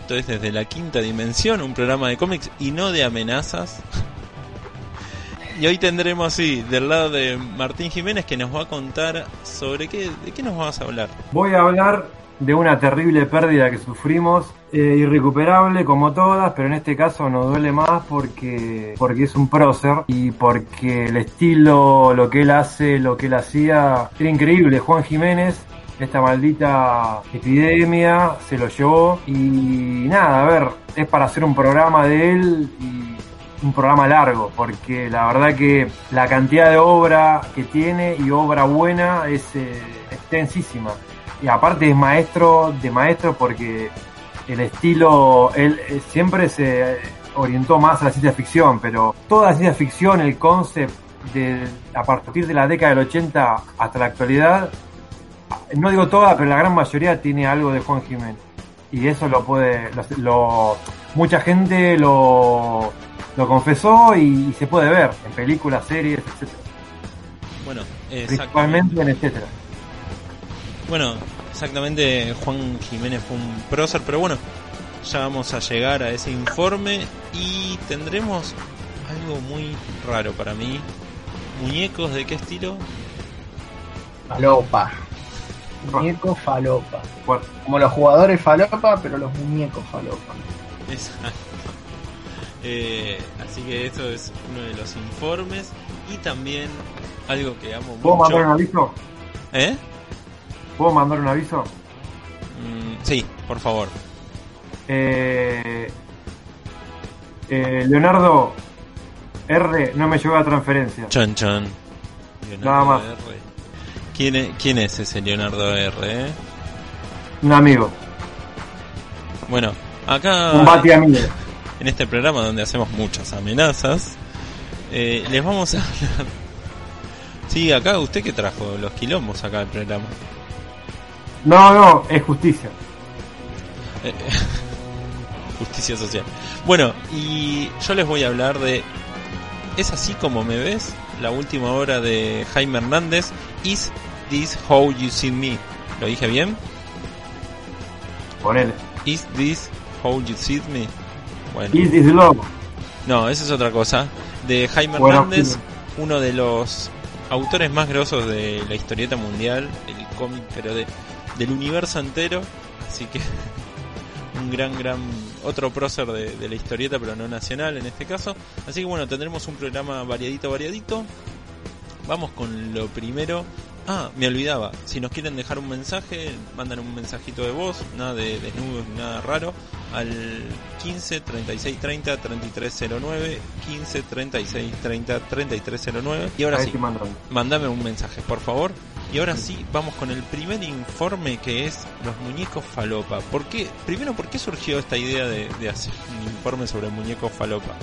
Esto es desde la quinta dimensión, un programa de cómics y no de amenazas. Y hoy tendremos, sí, del lado de Martín Jiménez que nos va a contar sobre qué, de qué nos vas a hablar. Voy a hablar de una terrible pérdida que sufrimos, eh, irrecuperable como todas, pero en este caso nos duele más porque, porque es un prócer y porque el estilo, lo que él hace, lo que él hacía, era increíble. Juan Jiménez, esta maldita epidemia, se lo llevó y nada, a ver, es para hacer un programa de él y un programa largo, porque la verdad que la cantidad de obra que tiene y obra buena es eh, extensísima. Y aparte es maestro de maestro porque el estilo, él eh, siempre se orientó más a la ciencia ficción, pero toda la ciencia ficción, el concept de, a partir de la década del 80 hasta la actualidad, no digo toda, pero la gran mayoría tiene algo de Juan Jiménez. Y eso lo puede, lo, lo- mucha gente lo, lo confesó y, se puede ver en películas, series, etcétera. Bueno, Principalmente exactamente. en etcétera. Bueno, exactamente Juan Jiménez fue un prócer, pero bueno, ya vamos a llegar a ese informe y tendremos algo muy raro para mí. Muñecos de qué estilo? Falopa. Muñeco falopa. Como los jugadores falopa, pero los muñecos falopa. Exacto. Eh, así que eso es uno de los informes y también algo que amo ¿Puedo mandar un mucho. aviso? ¿Eh? ¿Puedo mandar un aviso? Mm, sí, por favor. Eh, eh, Leonardo R no me llegó la transferencia. Chan chan. Nada más. R. ¿Quién es, ¿Quién es ese Leonardo R? eh? Un amigo, Bueno, acá un bati amigo. en este programa donde hacemos muchas amenazas, eh, les vamos a hablar. Sí, acá usted que trajo los quilombos acá al programa. No, no, es justicia. Eh, Justicia social. Bueno, y yo les voy a hablar de ¿Es así como me ves? La última obra de Jaime Hernández, Is This How You See Me? ¿Lo dije bien? Ponele. Is This How You See Me? Bueno. Is this love? No, esa es otra cosa. De Jaime Bueno, Hernández, uno de los autores más grosos de la historieta mundial, el cómic, pero de, del universo entero. Así que un gran, gran, otro prócer de, de la historieta, pero no nacional en este caso. Así que bueno, tendremos un programa variadito, variadito. Vamos con lo primero. Ah, me olvidaba. Si nos quieren dejar un mensaje, mandan un mensajito de voz, nada de desnudos, ni nada raro, al 15 36 30 3309, 15 36 30 3309. Y ahora sí, mandame un mensaje, por favor. Y ahora sí, vamos con el primer informe que es los muñecos falopa. ¿Por qué? Primero, ¿por qué surgió esta idea de, de hacer un informe sobre muñecos falopa?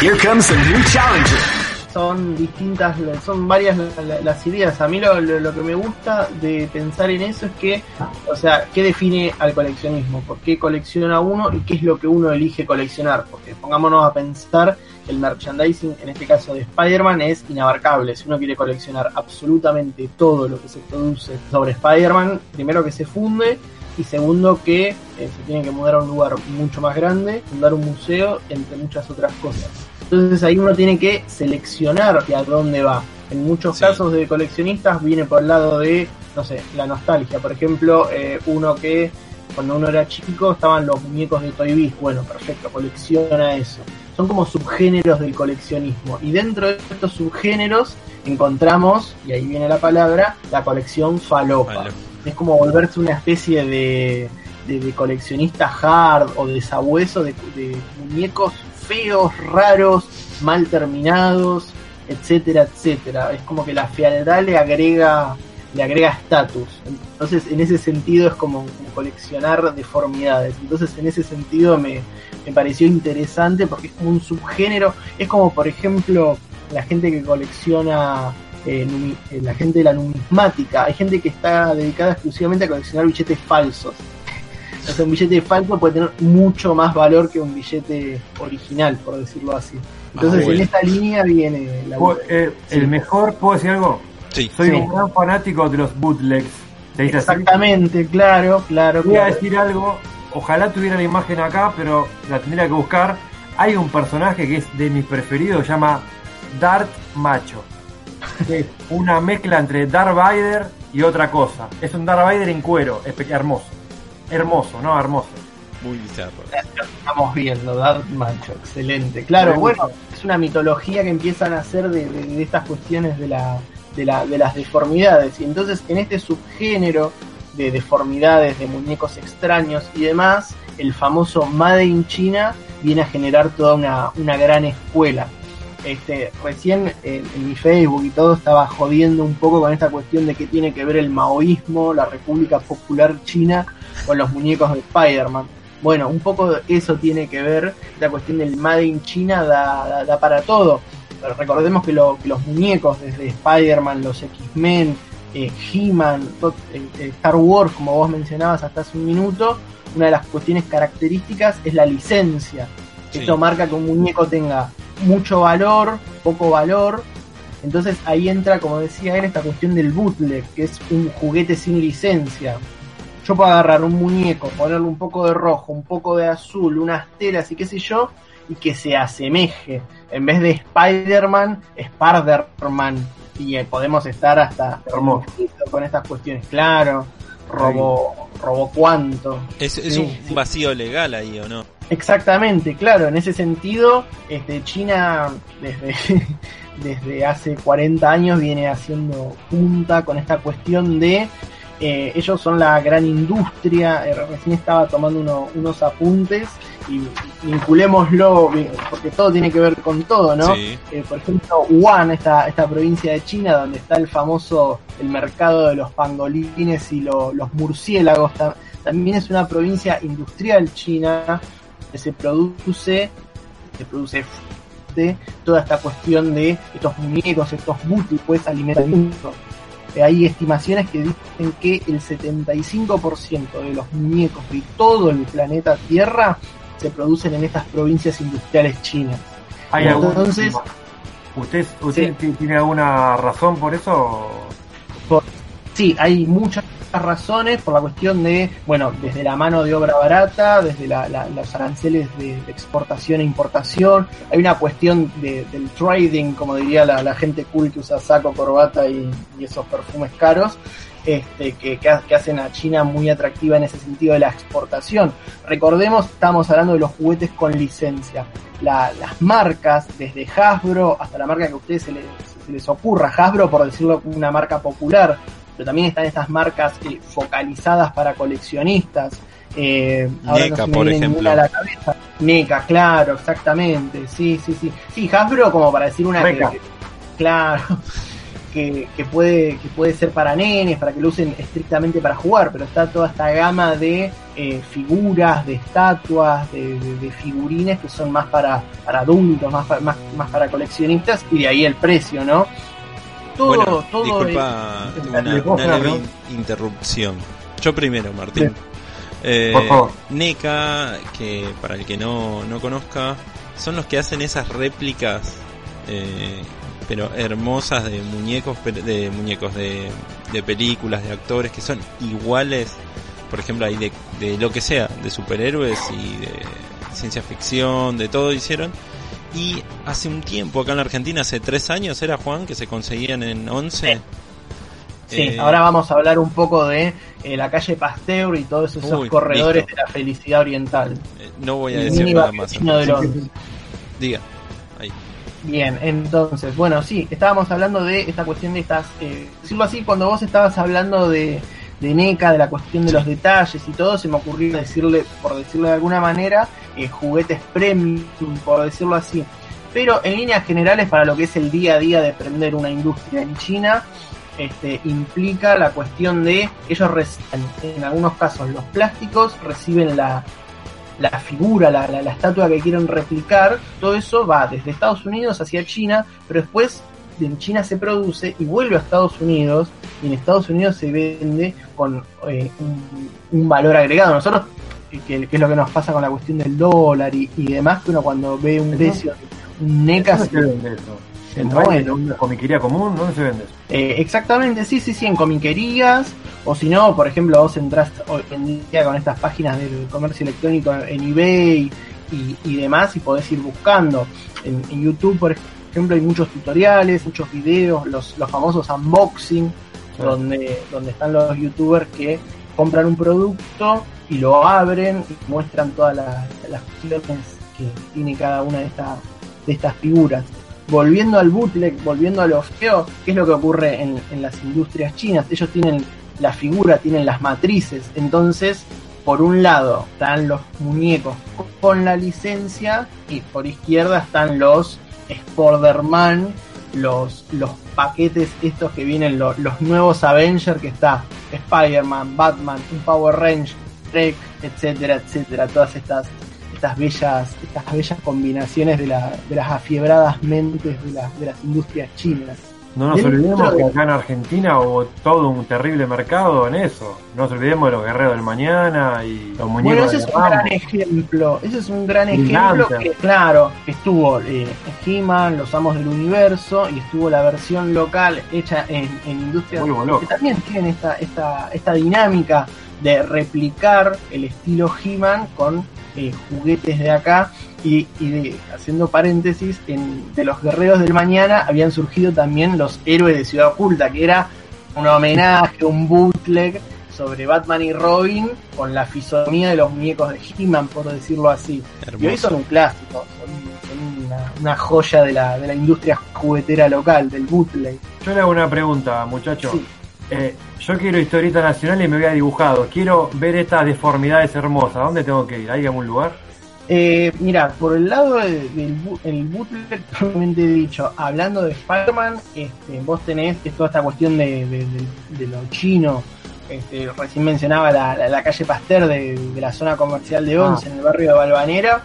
Here comes a new challenger. Son distintas, son varias la- la- las ideas. A mí lo, lo- que me gusta de pensar en eso es que, o sea, ¿qué define al coleccionismo? ¿Por qué colecciona uno y qué es lo que uno elige coleccionar? Porque pongámonos a pensar el merchandising, en este caso de Spider-Man, es inabarcable. Si uno quiere coleccionar absolutamente todo lo que se produce sobre Spider-Man, primero que se funde y segundo que eh, se tiene que mudar a un lugar mucho más grande, fundar un museo, entre muchas otras cosas. Entonces ahí uno tiene que seleccionar hacia dónde va. En muchos Sí. casos de coleccionistas viene por el lado de, no sé, la nostalgia. Por ejemplo, eh, uno que cuando uno era chico estaban los muñecos de Toy Biz. Bueno, perfecto, colecciona eso. Son como subgéneros del coleccionismo. Y dentro de estos subgéneros encontramos, y ahí viene la palabra, la colección falopa Falo- es como volverse una especie de, de, de coleccionista hard o de sabueso de, de muñecos feos, raros, mal terminados, etcétera, etcétera. Es como que la fealdad le agrega le agrega estatus. Entonces, en ese sentido es como coleccionar deformidades. Entonces, en ese sentido me, me pareció interesante porque es como un subgénero. Es como, por ejemplo, la gente que colecciona eh, eh, la gente de la numismática. Hay gente que está dedicada exclusivamente a coleccionar billetes falsos. O sea, un billete falso puede tener mucho más valor que un billete original, por decirlo así. Entonces, Ah, bueno. en esta línea viene la eh, Sí. El mejor, ¿puedo decir algo? Sí, Soy Sí. un gran fanático de los bootlegs. ¿Te dice así? Exactamente, claro, claro, Voy a decir algo ojalá tuviera la imagen acá, pero la tendría que buscar. Hay un personaje que es de mis preferidos, se llama Darth Macho. Que es una mezcla entre Darth Vader y otra cosa. Es un Darth Vader en cuero, hermoso. Hermoso, ¿no? Hermoso. Muy bizarro. Estamos viendo, Dark Macho, excelente. Claro, bueno, es una mitología que empiezan a hacer de, de- de estas cuestiones de, la, de, la- de las deformidades. Y entonces, en este subgénero de deformidades, de muñecos extraños y demás, el famoso Made in China viene a generar toda una, una gran escuela. Este, recién en, en mi Facebook y todo estaba jodiendo un poco con esta cuestión de que tiene que ver el maoísmo, la República Popular China, con los muñecos de Spider-Man. Bueno, un poco de eso tiene que ver, la cuestión del Made in China da, da- da para todo. Pero recordemos que, lo- que los muñecos, desde Spider-Man, los X-Men, eh, He-Man, eh, eh, Star Wars, como vos mencionabas hasta hace un minuto, una de las cuestiones características es la licencia. Sí. Esto marca que un muñeco tenga mucho valor, poco valor. Entonces ahí entra, como decía él, esta cuestión del bootleg, que es un juguete sin licencia. Yo puedo agarrar un muñeco, ponerle un poco de rojo, un poco de azul, unas telas y qué sé yo, y que se asemeje. En vez de Spider-Man, Spider-Man. Y eh, podemos estar hasta Hermoso. con estas cuestiones. Claro, robo, robo cuánto. Es, es Sí, un sí. vacío legal ahí, ¿o no? Exactamente, claro, en ese sentido, este, China desde, desde hace 40 años viene haciendo punta con esta cuestión de eh, ellos son la gran industria, eh, recién estaba tomando uno- unos apuntes y vinculémoslo, vi- porque todo tiene que ver con todo, ¿no? Sí. Eh, por ejemplo, Wuhan, esta, esta provincia de China donde está el famoso, el mercado de los pangolines y lo- los murciélagos, ta- también es una provincia industrial china que se produce, se produce de toda esta cuestión de estos muñecos, estos múltiples alimentamientos. Eh, hay estimaciones que dicen que el 75% de los muñecos de todo el planeta Tierra se producen en estas provincias industriales chinas. ¿Hay algún- Entonces- ¿Usted, usted ti- tiene alguna razón por eso? Sí, hay muchas razones por la cuestión de, bueno, desde la mano de obra barata, desde los aranceles de, exportación e importación, hay una cuestión de- del trading, como diría la, gente cool que usa saco, corbata y, esos perfumes caros, este, que hacen a China muy atractiva en ese sentido de la exportación. Recordemos, estamos hablando de los juguetes con licencia. La- las marcas, desde Hasbro hasta la marca que a ustedes se les, se les ocurra, Hasbro por decirlo una marca popular, pero también están estas marcas eh, focalizadas para coleccionistas. Eh, ahora NECA, no se me por viene ejemplo. ninguna a la cabeza. NECA, claro, exactamente. Sí, sí, sí. Sí, Hasbro como para decir una que, claro, que, que puede que puede ser para nenes, para que lo usen estrictamente para jugar, pero está toda esta gama de eh, figuras, de estatuas, de, de- de figurines que son más para, para adultos, más, más, más para coleccionistas y de ahí el precio, ¿no? Todo, bueno, todo disculpa una, interrupción. Yo primero, Martín. Eh, Por favor. NECA, que para el que no, no conozca, son los que hacen esas réplicas, eh, pero hermosas de muñecos, de muñecos de, de películas, de actores que son iguales. Por ejemplo, hay de, de lo que sea, de superhéroes y de ciencia ficción, de todo hicieron. Y hace un tiempo, acá en la Argentina, hace tres años, era Juan, que se conseguían en 11. Sí, Eh, ahora vamos a hablar un poco de eh, la calle Pasteur y todos esos Uy, corredores listo. de la felicidad oriental. eh, no voy a decir mini nada más. de. Diga. Ahí. Bien, entonces, bueno, sí, estábamos hablando de esta cuestión de estas, eh, decirlo así, cuando vos estabas hablando de, de NECA, de la cuestión de los detalles y todo, se me ocurrió decirle, por decirlo de alguna manera, eh, juguetes premium, por decirlo así. Pero en líneas generales, para lo que es el día a día de prender una industria en China, este, implica la cuestión de ellos reciben, en algunos casos, los plásticos reciben la, la figura, la, la, la estatua que quieren replicar, todo eso va desde Estados Unidos hacia China, pero después en China se produce y vuelve a Estados Unidos y en Estados Unidos se vende con eh, un, valor agregado. Nosotros, que, que es lo que nos pasa con la cuestión del dólar y, y demás, que uno cuando ve un precio, un NECA, ¿Dónde se vende eso? ¿En, ¿no? una comiquería común? ¿Dónde se vende eso? Eh, exactamente, sí, sí, sí, en comiquerías, o si no, por ejemplo, vos entrás hoy en día con estas páginas del comercio electrónico en eBay y, y demás y podés ir buscando. En, en YouTube, por ejemplo, hay muchos tutoriales, muchos videos, los, los famosos unboxing, Sí. donde, donde están los youtubers que compran un producto y lo abren y muestran todas las, las que tiene cada una de, estas de estas figuras. Volviendo al bootleg, volviendo a lo feo, ¿qué es lo que ocurre en, en las industrias chinas? Ellos tienen la figura, tienen las matrices, entonces por un lado están los muñecos con la licencia y por izquierda están los Sporderman, los, los paquetes estos que vienen, lo- los nuevos Avengers que está Spider-Man, Batman, un Power Range, Trek, etcétera, etcétera, todas estas estas bellas, estas bellas combinaciones de, la, de las afiebradas mentes de, la- de las industrias chinas. No nos olvidemos de- que acá en Argentina hubo todo un terrible mercado en eso. No nos olvidemos de los guerreros del mañana y los Bueno, muñecos ese de es un gran ejemplo. Ese es un gran ejemplo que, claro, estuvo eh, He-Man, Los Amos del Universo, y estuvo la versión local hecha en, en loco. que también tienen esta, esta, esta dinámica de replicar el estilo He-Man con eh, juguetes de acá. Y, y de- haciendo paréntesis, en, de los guerreros del mañana habían surgido también los héroes de Ciudad Oculta, que era un homenaje, un bootleg sobre Batman y Robin con la fisonomía de los muñecos de He-Man, por decirlo así. Y hoy son Hermoso. un clásico, son, son una, una joya de la, de la industria juguetera local, del bootleg. Yo le hago una pregunta, muchacho. Sí. Eh, yo quiero historieta nacional y me voy a dibujado. Quiero ver estas deformidades hermosas. ¿Dónde tengo que ir? ¿Hay algún lugar? Eh, mira, por el lado de- del bu- el bootleg, propiamente dicho, hablando de Spider-Man, este, vos tenés que toda esta cuestión de, de- de- de lo chino. Este, recién mencionaba la, la- la calle Pasteur de, la zona comercial de Once, en el barrio de Balvanera.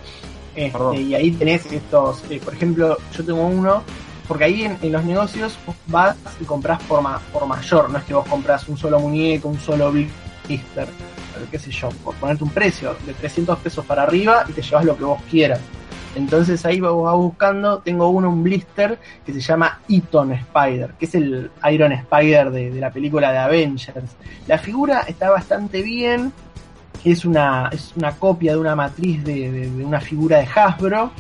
Este, y ahí tenés estos, eh, por ejemplo, yo tengo uno, porque ahí en, en los negocios vos vas y compras por, ma- por mayor, no es que vos compras un solo muñeco, un solo blister, qué sé yo, por ponerte un precio de 300 pesos para arriba y te llevas lo que vos quieras. Entonces ahí vas buscando, tengo uno, un blister que se llama Eaton Spider, que es el Iron Spider de, de la película de Avengers. La figura está bastante bien, es una, es una copia de una matriz de- de una figura de Hasbro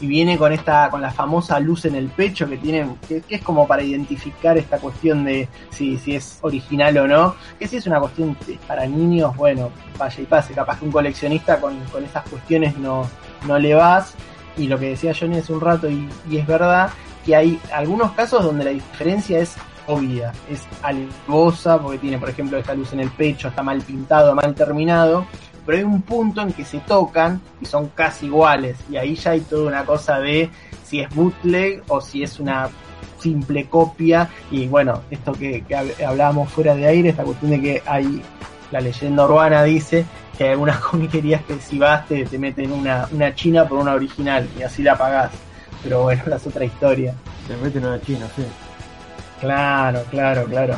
y viene con esta con la famosa luz en el pecho que tienen que, es como para identificar esta cuestión de si, si es original o no que si es una cuestión para niños bueno vaya y pase. Capaz que un coleccionista con, con esas cuestiones no, no le vas. Y lo que decía Johnny hace un rato y, y es verdad que hay algunos casos donde la diferencia es obvia, es algosa porque tiene por ejemplo esta luz en el pecho, está mal pintado, mal terminado, pero hay un punto en que se tocan y son casi iguales y ahí ya hay toda una cosa de si es bootleg o si es una simple copia y bueno, esto que, que hab- hablábamos fuera de aire, esta cuestión de que hay, la leyenda urbana dice que hay algunas comiquerías que si vas te, te meten una, una china por una original y así la pagás, pero bueno, esa es otra historia. Se meten en una china, sí. Claro, claro, claro.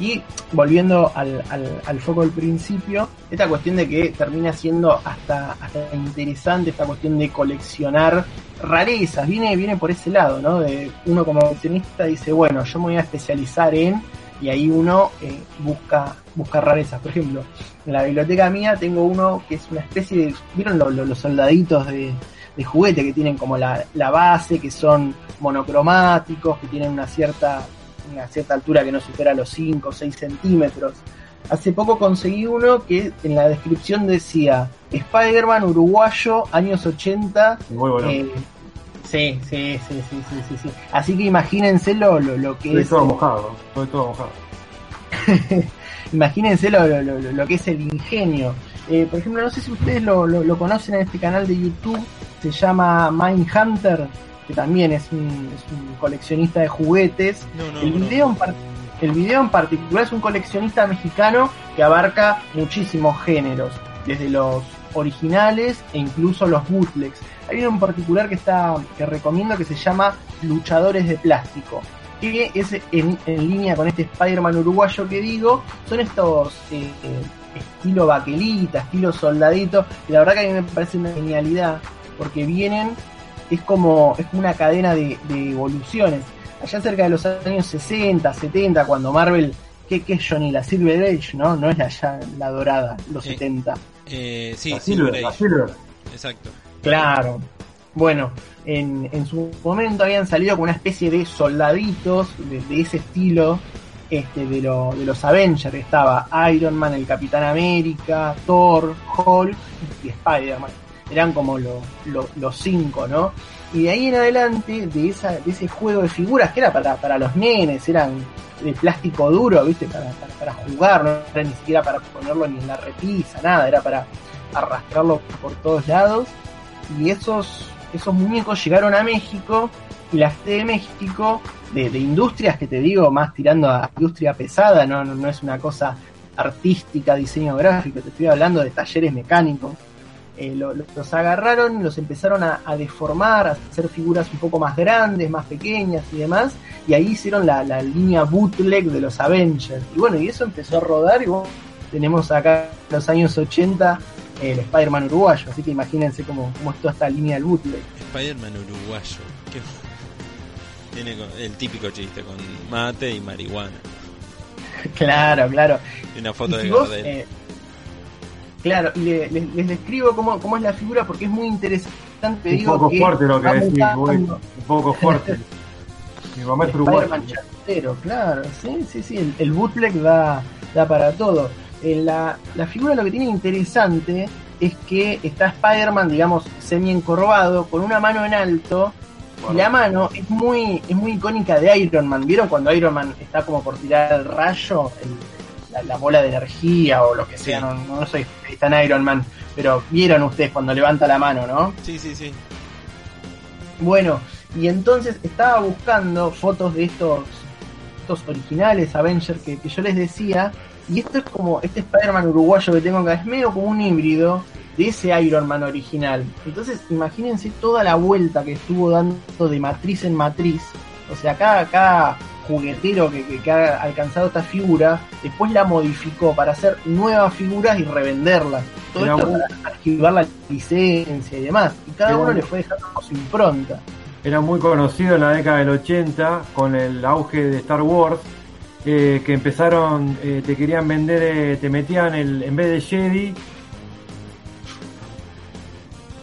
Y volviendo al, al, al foco del principio, esta cuestión de que termina siendo hasta, hasta interesante, esta cuestión de coleccionar rarezas, viene, viene por ese lado, ¿no? De uno como coleccionista dice, bueno, yo me voy a especializar en, y ahí uno eh, busca, busca rarezas. Por ejemplo, en la biblioteca mía tengo uno que es una especie de, ¿vieron lo- lo- los soldaditos de, de juguete que tienen como la, la base, que son monocromáticos, que tienen una cierta, una cierta altura que no supera los 5 o 6 centímetros. Hace poco conseguí uno que en la descripción decía Spider-Man uruguayo, años 80. Muy bueno. eh, sí, sí, sí, sí, sí, sí, sí. Así que imagínense lo, lo, lo que Estoy es. todo mojado. Estoy todo mojado. Imagínense lo, lo, lo- lo que es el ingenio. Eh, por ejemplo, no sé si ustedes lo, conocen en este canal de YouTube, se llama Mindhunter, que también es un, es un coleccionista de juguetes. No, no, el, no. video en par- el video en particular es un coleccionista mexicano que abarca muchísimos géneros, desde los originales e incluso los bootlegs. Hay uno en particular que está que recomiendo que se llama Luchadores de Plástico, que es en, en línea con este Spider-Man uruguayo que digo, son estos eh, eh, estilo baquelita, estilo soldadito, y la verdad que a mí me parece una genialidad, porque vienen es como, es como una cadena de, de evoluciones. Allá cerca de los años 60, 70, cuando Marvel, ¿qué, qué es Johnny? La Silver Age, ¿no? No es ya la dorada, los Eh, 70. Eh, sí, La Silver Silver, la Age. Silver. Exacto. Claro. Bueno, en, en su momento habían salido con una especie de soldaditos de, de ese estilo este, de, lo- de los Avengers. Estaba Iron Man, el Capitán América, Thor, Hulk y Spider-Man. Eran como lo- lo- los cinco, ¿no? Y de ahí en adelante, de, esa, de ese juego de figuras que era para, para los nenes, eran de plástico duro, ¿viste? Para, para, jugar, no era ni siquiera para ponerlo ni en la repisa, nada, era para arrastrarlo por todos lados y esos, esos muñecos llegaron a México y la gente de México, de, industrias que te digo, más tirando a industria pesada, no, no es una cosa artística, diseño gráfico, te estoy hablando de talleres mecánicos. Eh, lo- lo- los agarraron, los empezaron a, a deformar, a hacer figuras un poco más grandes, más pequeñas y demás, y ahí hicieron la, la línea bootleg de los Avengers. Y bueno, y eso empezó a rodar y bueno, tenemos acá en los años 80 el Spider-Man uruguayo, así que imagínense cómo, cómo es toda esta línea del bootleg. Spider-Man uruguayo. ¿Qué? Tiene el típico chiste con mate y marihuana. Claro, claro. Y una foto Y de vos, eh, claro, y le- le- les describo cómo, cómo es la figura porque es muy interesante. Te Un digo poco que fuerte lo que decís. Un poco fuerte. Mi mamá es Spider-Man uruguaya. chantero, claro, sí, sí, sí, el, el bootleg da, da para todo. En la, la figura lo que tiene interesante es que está Spider-Man, digamos, semi encorvado, con una mano en alto, y la mano es muy, es muy icónica de Iron Man. ¿Vieron cuando Iron Man está como por tirar el rayo? El- la, la bola de energía o lo que sea, Sí. no, no soy especialista en Iron Man, pero vieron ustedes cuando levanta la mano, ¿no? Sí, sí, sí. Bueno, y entonces estaba buscando fotos de estos, estos originales Avengers que, que yo les decía, y esto es como, este Spider-Man uruguayo que tengo acá, es medio como un híbrido de ese Iron Man original. Entonces, imagínense toda la vuelta que estuvo dando de matriz en matriz. O sea, cada, cada juguetero que, que- que ha alcanzado esta figura, después la modificó para hacer nuevas figuras y revenderlas. Todo esto muy- para archivar la licencia y demás. Y cada Era uno muy- le fue dejando su impronta. Era muy conocido en la década del 80 con el auge de Star Wars. eh, que empezaron, eh, te querían vender, eh, te metían el, en vez de Jedi.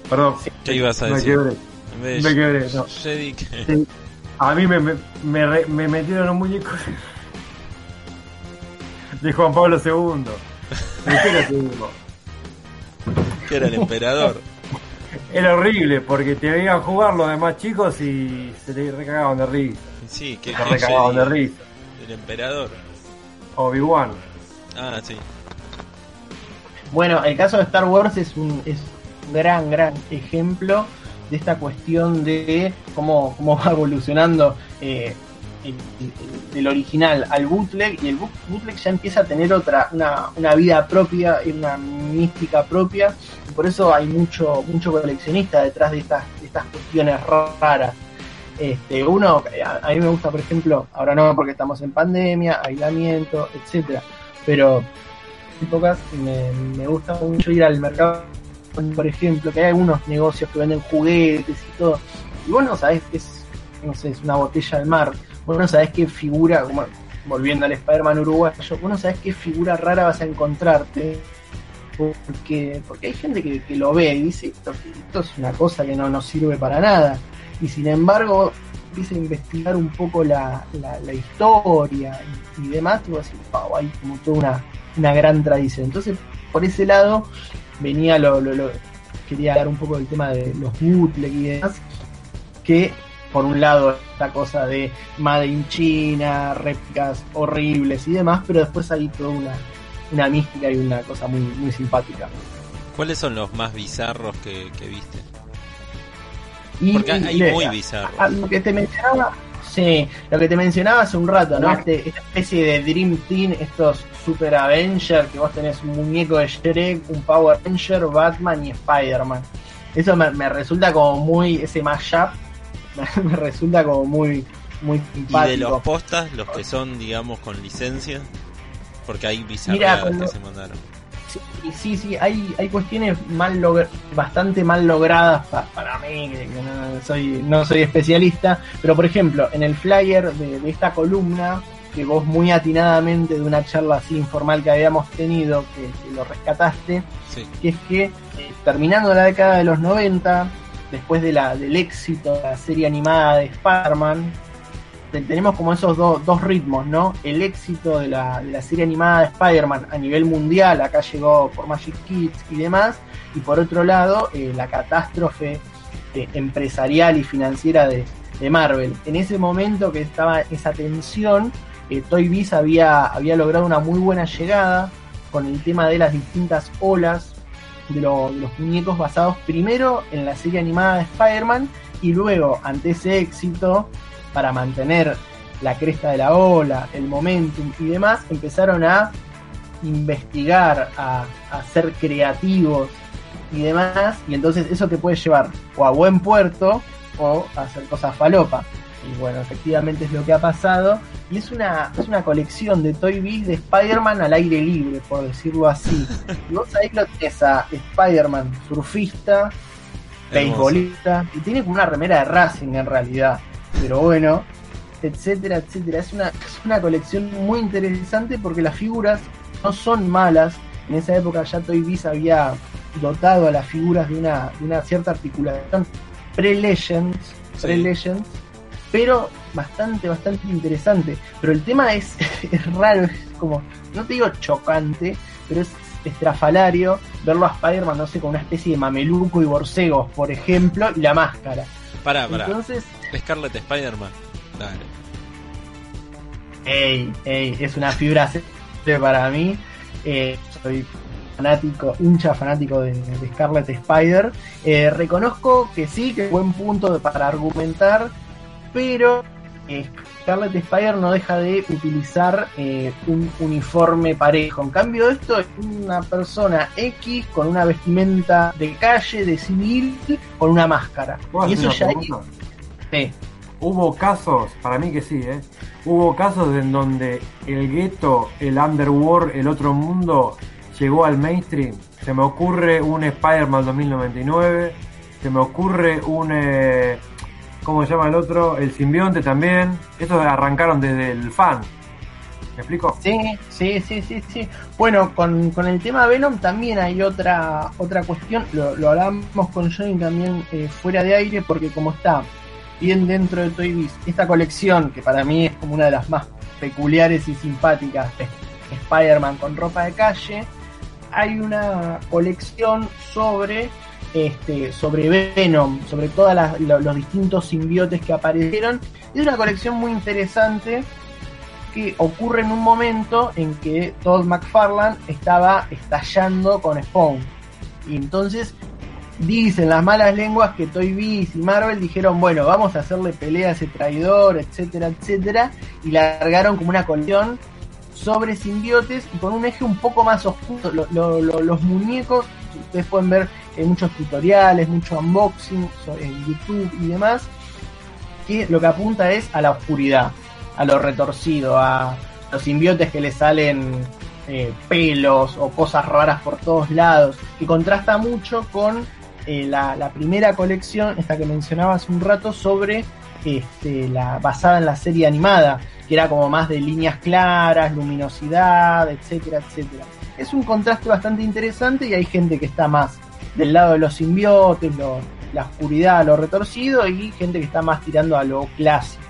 Perdón, ¿Qué ibas a me decir? quebré. En vez Me de quebré, no. Jedi. A mí me, me, me re- me metieron un muñeco de Juan Pablo II. ¿De qué era ese muñeco? que era el emperador. Era horrible porque te veían jugar los demás chicos y se te recagaban de risa. Sí, que Se recagaban de risa. El emperador. Obi-Wan. Ah, sí. Bueno, el caso de Star Wars es un, es un gran, gran ejemplo de esta cuestión de cómo, cómo va evolucionando eh, el- original al bootleg y el boot- bootleg ya empieza a tener otra una, una vida propia y una mística propia y por eso hay mucho mucho coleccionista detrás de estas estas cuestiones raras. Este uno a, a mí me gusta por ejemplo ahora no porque estamos en pandemia aislamiento etcétera pero épocas me, me gusta mucho ir al mercado por ejemplo que hay algunos negocios que venden juguetes y todo. Y vos no sabés que es no sé es una botella al mar. Vos no sabés qué figura volviendo al Spider-Man uruguayo vos no sabés qué figura rara vas a encontrarte. Porque porque hay gente que, lo ve y dice esto, esto es una cosa que no nos sirve para nada y sin embargo empieza a investigar un poco la, la, la historia y, y demás y vos decís, wow, hay como toda una, una gran tradición entonces por ese lado venía lo, lo, lo- quería hablar un poco del tema de los bootleg y demás que por un lado esta cosa de Made in China, réplicas horribles y demás, pero después hay toda una, una mística y una cosa muy, muy simpática. ¿Cuáles son los más bizarros que, que viste? Y, Porque hay muy bizarros. a- lo que te mencionaba, sí, lo que te mencionaba hace un rato, ¿no? Este, esta especie de Dream Team, estos Super Avengers, que vos tenés un muñeco de Shrek, un Power Ranger, Batman y Spider-Man. Eso me, me resulta como muy, ese mashup, me, me resulta como muy, muy Y de los postas, los que son, digamos, con licencia. Porque hay Mira, bizarradas cuando- que se mandaron. Sí, sí, sí, hay, hay cuestiones mal bastante mal logradas pa- para ahí, que no soy, no soy especialista, pero por ejemplo, en el flyer de, de esta columna, que vos muy atinadamente de una charla así informal que habíamos tenido, que, que lo rescataste, Sí. que es que eh, terminando la década de los 90, después de la, del éxito de la serie animada de Spider-Man, te- tenemos como esos do- dos ritmos, ¿no? El éxito de la, de la serie animada de Spider-Man a nivel mundial, acá llegó por Magic Kids y demás, y por otro lado, eh, la catástrofe eh, empresarial y financiera de, de Marvel. En ese momento que estaba esa tensión, eh, Toy Biz había, había logrado una muy buena llegada con el tema de las distintas olas de, de los muñecos basados primero en la serie animada de Spider-Man y luego, ante ese éxito, para mantener la cresta de la ola, el momentum y demás, empezaron a investigar, a, a ser creativos y demás, y entonces eso te puede llevar o a buen puerto o a hacer cosas falopa. Y bueno, efectivamente es lo que ha pasado. Y es una, es una colección de Toy Biz de Spider-Man al aire libre, por decirlo así. Y vos ahí lo tenés a Spider-Man surfista, beisbolista, y tiene como una remera de Racing en realidad. Pero bueno, etcétera, etcétera. Es una, es una colección muy interesante porque las figuras no son malas. En esa época ya Toy Biz había dotado a las figuras de una, de una cierta articulación pre-Legends, Sí. pre-Legends, pero bastante, bastante interesante. Pero el tema es, es raro, es como, no te digo chocante, pero es estrafalario verlo a Spider-Man, no sé, con una especie de mameluco y borcegos, por ejemplo, y la máscara. Pará, pará. Entonces, Scarlet Spider-Man. Dale. ey, ey, es una fibra para mí. Eh, soy fanático, hincha fanático de, de Scarlet Spider. Eh, reconozco que sí, que es buen punto para argumentar, pero eh, Scarlet Spider no deja de utilizar eh, un uniforme parejo. En cambio, esto es una persona X con una vestimenta de calle, de civil, con una máscara. ¿Puedo Y eso ya pregunta? Sí. Hubo casos, para mí que sí, ¿eh? Hubo casos en donde el gueto, el underworld, el otro mundo llegó al mainstream. Se me ocurre un Spider-Man 2099, se me ocurre un... eh, ¿Cómo se llama el otro? El simbionte también. Estos arrancaron desde el fan. ¿Me explico? Sí, sí, sí, sí, sí. Bueno, con, con el tema Venom también hay otra otra cuestión. Lo, lo hablamos con Johnny también eh, fuera de aire porque como está bien dentro de Toy Biz, esta colección que para mí es como una de las más peculiares y simpáticas, es Spider-Man con ropa de calle, hay una colección sobre este sobre Venom, sobre todos los distintos simbiotes que aparecieron. Es una colección muy interesante que ocurre en un momento en que Todd McFarlane estaba estallando con Spawn. Y entonces dicen las malas lenguas que Toy Biz y Marvel dijeron, bueno, vamos a hacerle pelea a ese traidor, etcétera, etcétera, y largaron como una colección sobre simbiotes y con un eje un poco más oscuro. Lo- lo- lo- los muñecos, ustedes pueden ver muchos tutoriales, mucho unboxing en YouTube y demás, que lo que apunta es a la oscuridad, a lo retorcido, a los simbiotes que le salen eh, pelos o cosas raras por todos lados, que contrasta mucho con eh, la, la primera colección, esta que mencionaba hace un rato, sobre este, la basada en la serie animada, que era como más de líneas claras, luminosidad, etcétera, etcétera. Es un contraste bastante interesante y hay gente que está más del lado de los simbiotes, la oscuridad, lo retorcido, y gente que está más tirando a lo clásico.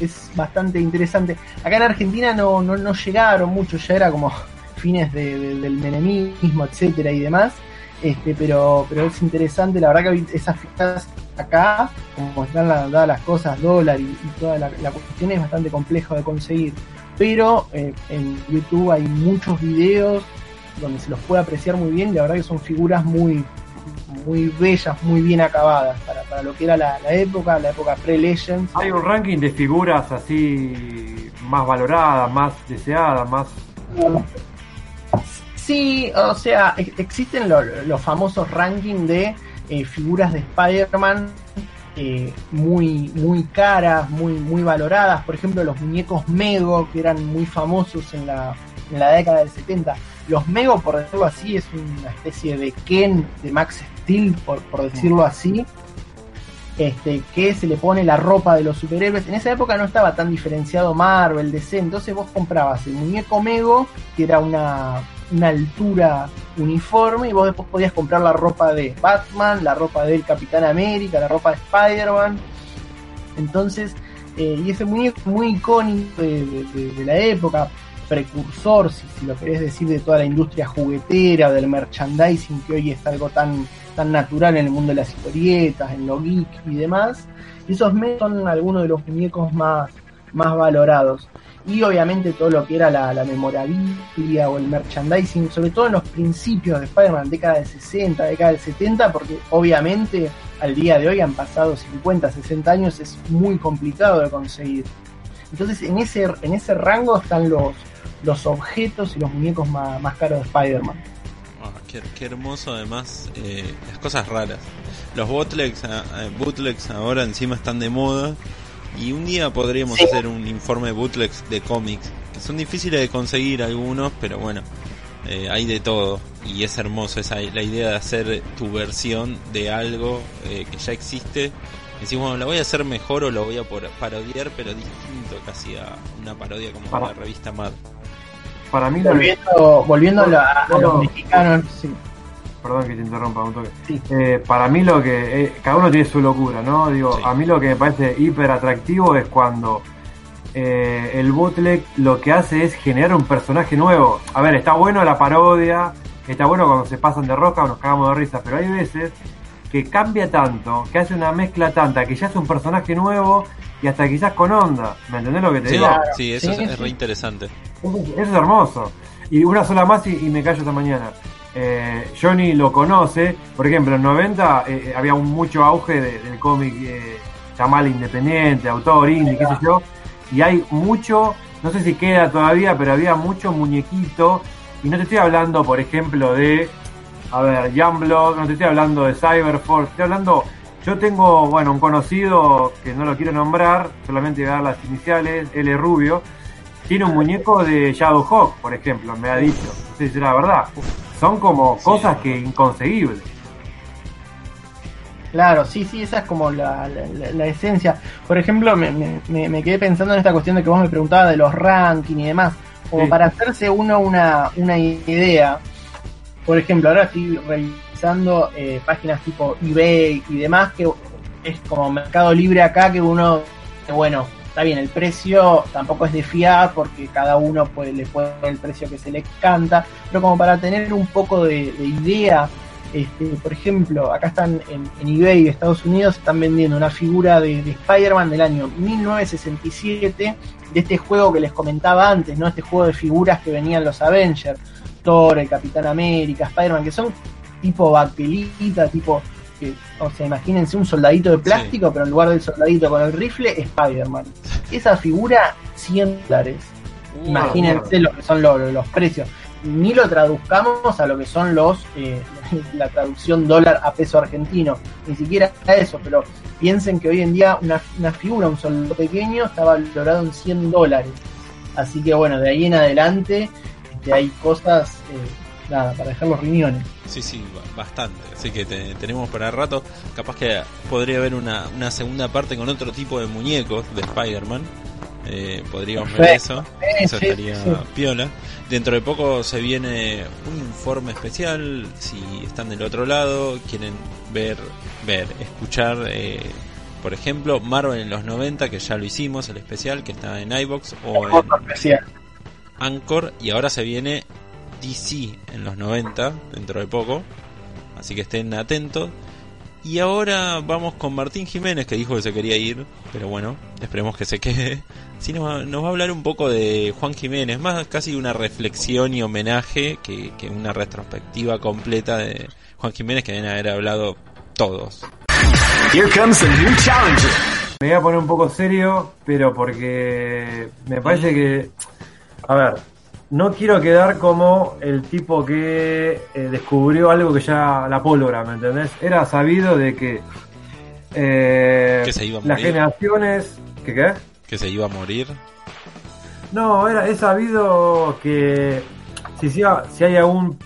Es bastante interesante. Acá en Argentina no, no, llegaron mucho, ya era como fines de- de- del menemismo, etcétera y demás. Este, pero, pero es interesante, la verdad que esas fichas acá, como están dadas las cosas, dólar y, y toda la, cuestión es bastante complejo de conseguir. Pero eh, en YouTube hay muchos videos donde se los puede apreciar muy bien la verdad que son figuras muy muy bellas, muy bien acabadas para, para lo que era la, la época, la época pre-Legends. Hay un ranking de figuras así más valoradas, más deseadas, más... Sí, o sea, ex- existen lo- los famosos rankings de eh, figuras de Spider-Man eh, muy, muy caras, muy, muy valoradas. Por ejemplo, los muñecos Mego, que eran muy famosos en la, en la década del 70. Los Mego, por decirlo así, es una especie de Ken de Max Steel, por, por decirlo así. este, que se le pone la ropa de los superhéroes. En esa época no estaba tan diferenciado Marvel, DC, entonces vos comprabas el muñeco Mego, que era una, una altura uniforme, y vos después podías comprar la ropa de Batman, la ropa del Capitán América, la ropa de Spider-Man. Entonces, eh, y ese muñeco muy icónico de, de- de la época, precursor, si, lo querés decir, de toda la industria juguetera, del merchandising, que hoy es algo tan, tan natural en el mundo de las historietas, en lo geek y demás. Esos me son algunos de los muñecos más, más valorados. Y obviamente todo lo que era la, la memorabilia o el merchandising, sobre todo en los principios de Spider-Man, década del 60, década del 70, porque obviamente al día de hoy han pasado 50, 60 años, es muy complicado de conseguir. Entonces en ese, en ese rango están los, los objetos y los muñecos más, más caros de Spider-Man. Ah, qué, qué hermoso además eh, las cosas raras. Los bootlegs, ah, eh, bootlegs ahora encima están de moda y un día podríamos Sí. hacer un informe de bootlegs de cómics, que son difíciles de conseguir algunos, pero bueno, eh, hay de todo y es hermoso esa la idea de hacer tu versión de algo eh, que ya existe. Decís, bueno, la voy a hacer mejor o lo voy a parodiar, pero distinto casi a una parodia como Para- la revista Mad. Para mí, lo- Volviendo, volviendo a, la- a los mexicanos, sí, perdón que te interrumpa un toque. sí. Eh, para mí lo que eh, cada uno tiene su locura, ¿no? Digo, Sí. a mí lo que me parece hiper atractivo es cuando eh, el bootleg lo que hace es generar un personaje nuevo. A ver, está bueno la parodia, está bueno cuando se pasan de rosca o nos cagamos de risa, pero hay veces que cambia tanto, que hace una mezcla tanta, que ya es un personaje nuevo y hasta quizás con onda. ¿Me entendés lo que te Sí, digo? Sí, eso sí, es, es re interesante. Eso es, eso es hermoso. Y una sola más y, y me callo esta mañana. Eh, Johnny lo conoce, por ejemplo, en 90 eh, eh, había un mucho auge de- del cómic eh, llamado independiente, autor, indie, qué sé yo, y hay mucho, no sé si queda todavía, pero había mucho muñequito, y no te estoy hablando, por ejemplo, de, a ver, Youngblood, no te estoy hablando de Cyberforce, estoy hablando, yo tengo, bueno, un conocido que no lo quiero nombrar, solamente voy a dar las iniciales, L Rubio, tiene un muñeco de Shadowhawk, por ejemplo, me ha dicho. No sé si será verdad. Son como cosas que inconseguibles. Claro, sí, sí, esa es como la, la- la- la esencia. Por ejemplo, me, me- me- me quedé pensando en esta cuestión de que vos me preguntabas de los rankings y demás. Como Sí. para hacerse uno una, una idea. Por ejemplo, ahora estoy revisando eh, páginas tipo eBay y demás, que es como Mercado Libre acá, que uno, bueno, está bien, el precio tampoco es de fiar porque cada uno puede, le puede poner el precio que se le canta, pero como para tener un poco de, de idea este, por ejemplo, acá están en, en eBay Estados Unidos, están vendiendo una figura de, de Spider-Man del año 1967, de este juego que les comentaba antes, ¿no? Este juego de figuras que venían los Avengers, Thor, el Capitán América, Spider-Man, que son tipo baquelita, tipo, que, o sea, imagínense un soldadito de plástico, pero en lugar del soldadito con el rifle, Spider-Man. Esa figura, 100 dólares. Imagínense lo que son lo- lo- los precios. Ni lo traduzcamos a lo que son los eh, la traducción dólar a peso argentino, ni siquiera a eso, pero piensen que hoy en día una, una figura, un soldado pequeño, está valorado en 100 dólares. Así que bueno, de ahí en adelante este, hay cosas, eh, nada, para dejar los riñones. Sí, sí, ba- bastante. Así que te- tenemos para rato. Capaz que podría haber una, una segunda parte con otro tipo de muñecos de Spider-Man. Eh, podríamos ver eso. Eso sí, estaría sí. piola. Dentro de poco se viene un informe especial. Si están del otro lado, quieren ver, ver, escuchar, eh, por ejemplo, Marvel en los 90, que ya lo hicimos, el especial, que está en iBox o en especial. Anchor. Y ahora se viene DC en los 90, dentro de poco. Así que estén atentos. Y ahora vamos con Martín Jiménez, que dijo que se quería ir, pero bueno, esperemos que se quede. Sí, nos va, nos va a hablar un poco de Juan Jiménez, más casi una reflexión y homenaje que, que una retrospectiva completa de Juan Jiménez, que deben haber hablado todos. Here comes a new challenger. Me voy a poner un poco serio, pero porque me parece que. A ver, no quiero quedar como el tipo que eh, descubrió algo que ya. La pólvora, ¿me entendés? Era sabido de que. eh, Que se iba a las morir. generaciones. ¿Qué qué? Que se iba a morir. No, era, es sabido que si, si, ha- si hay algún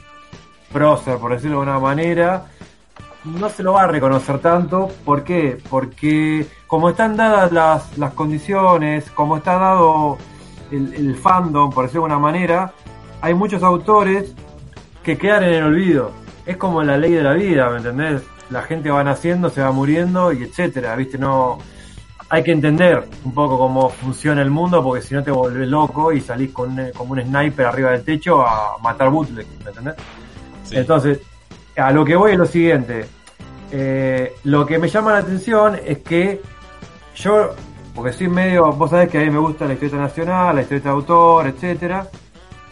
prócer, por decirlo de alguna manera, no se lo va a reconocer tanto. ¿Por qué? Porque como están dadas las, las condiciones, como está dado el, el fandom, por decirlo de alguna manera, hay muchos autores que quedan en el olvido. Es como la ley de la vida, ¿me entendés? La gente va naciendo, se va muriendo y etcétera, ¿viste? No hay que entender un poco cómo funciona el mundo porque si no te volvés loco y salís con, un- como un sniper arriba del techo a matar bootleg, ¿me entendés? Sí. Entonces, a lo que voy es lo siguiente. Eh, lo que me llama la atención es que yo, porque soy medio, vos sabés que a mí me gusta la historieta nacional, la historieta de autor, etcétera.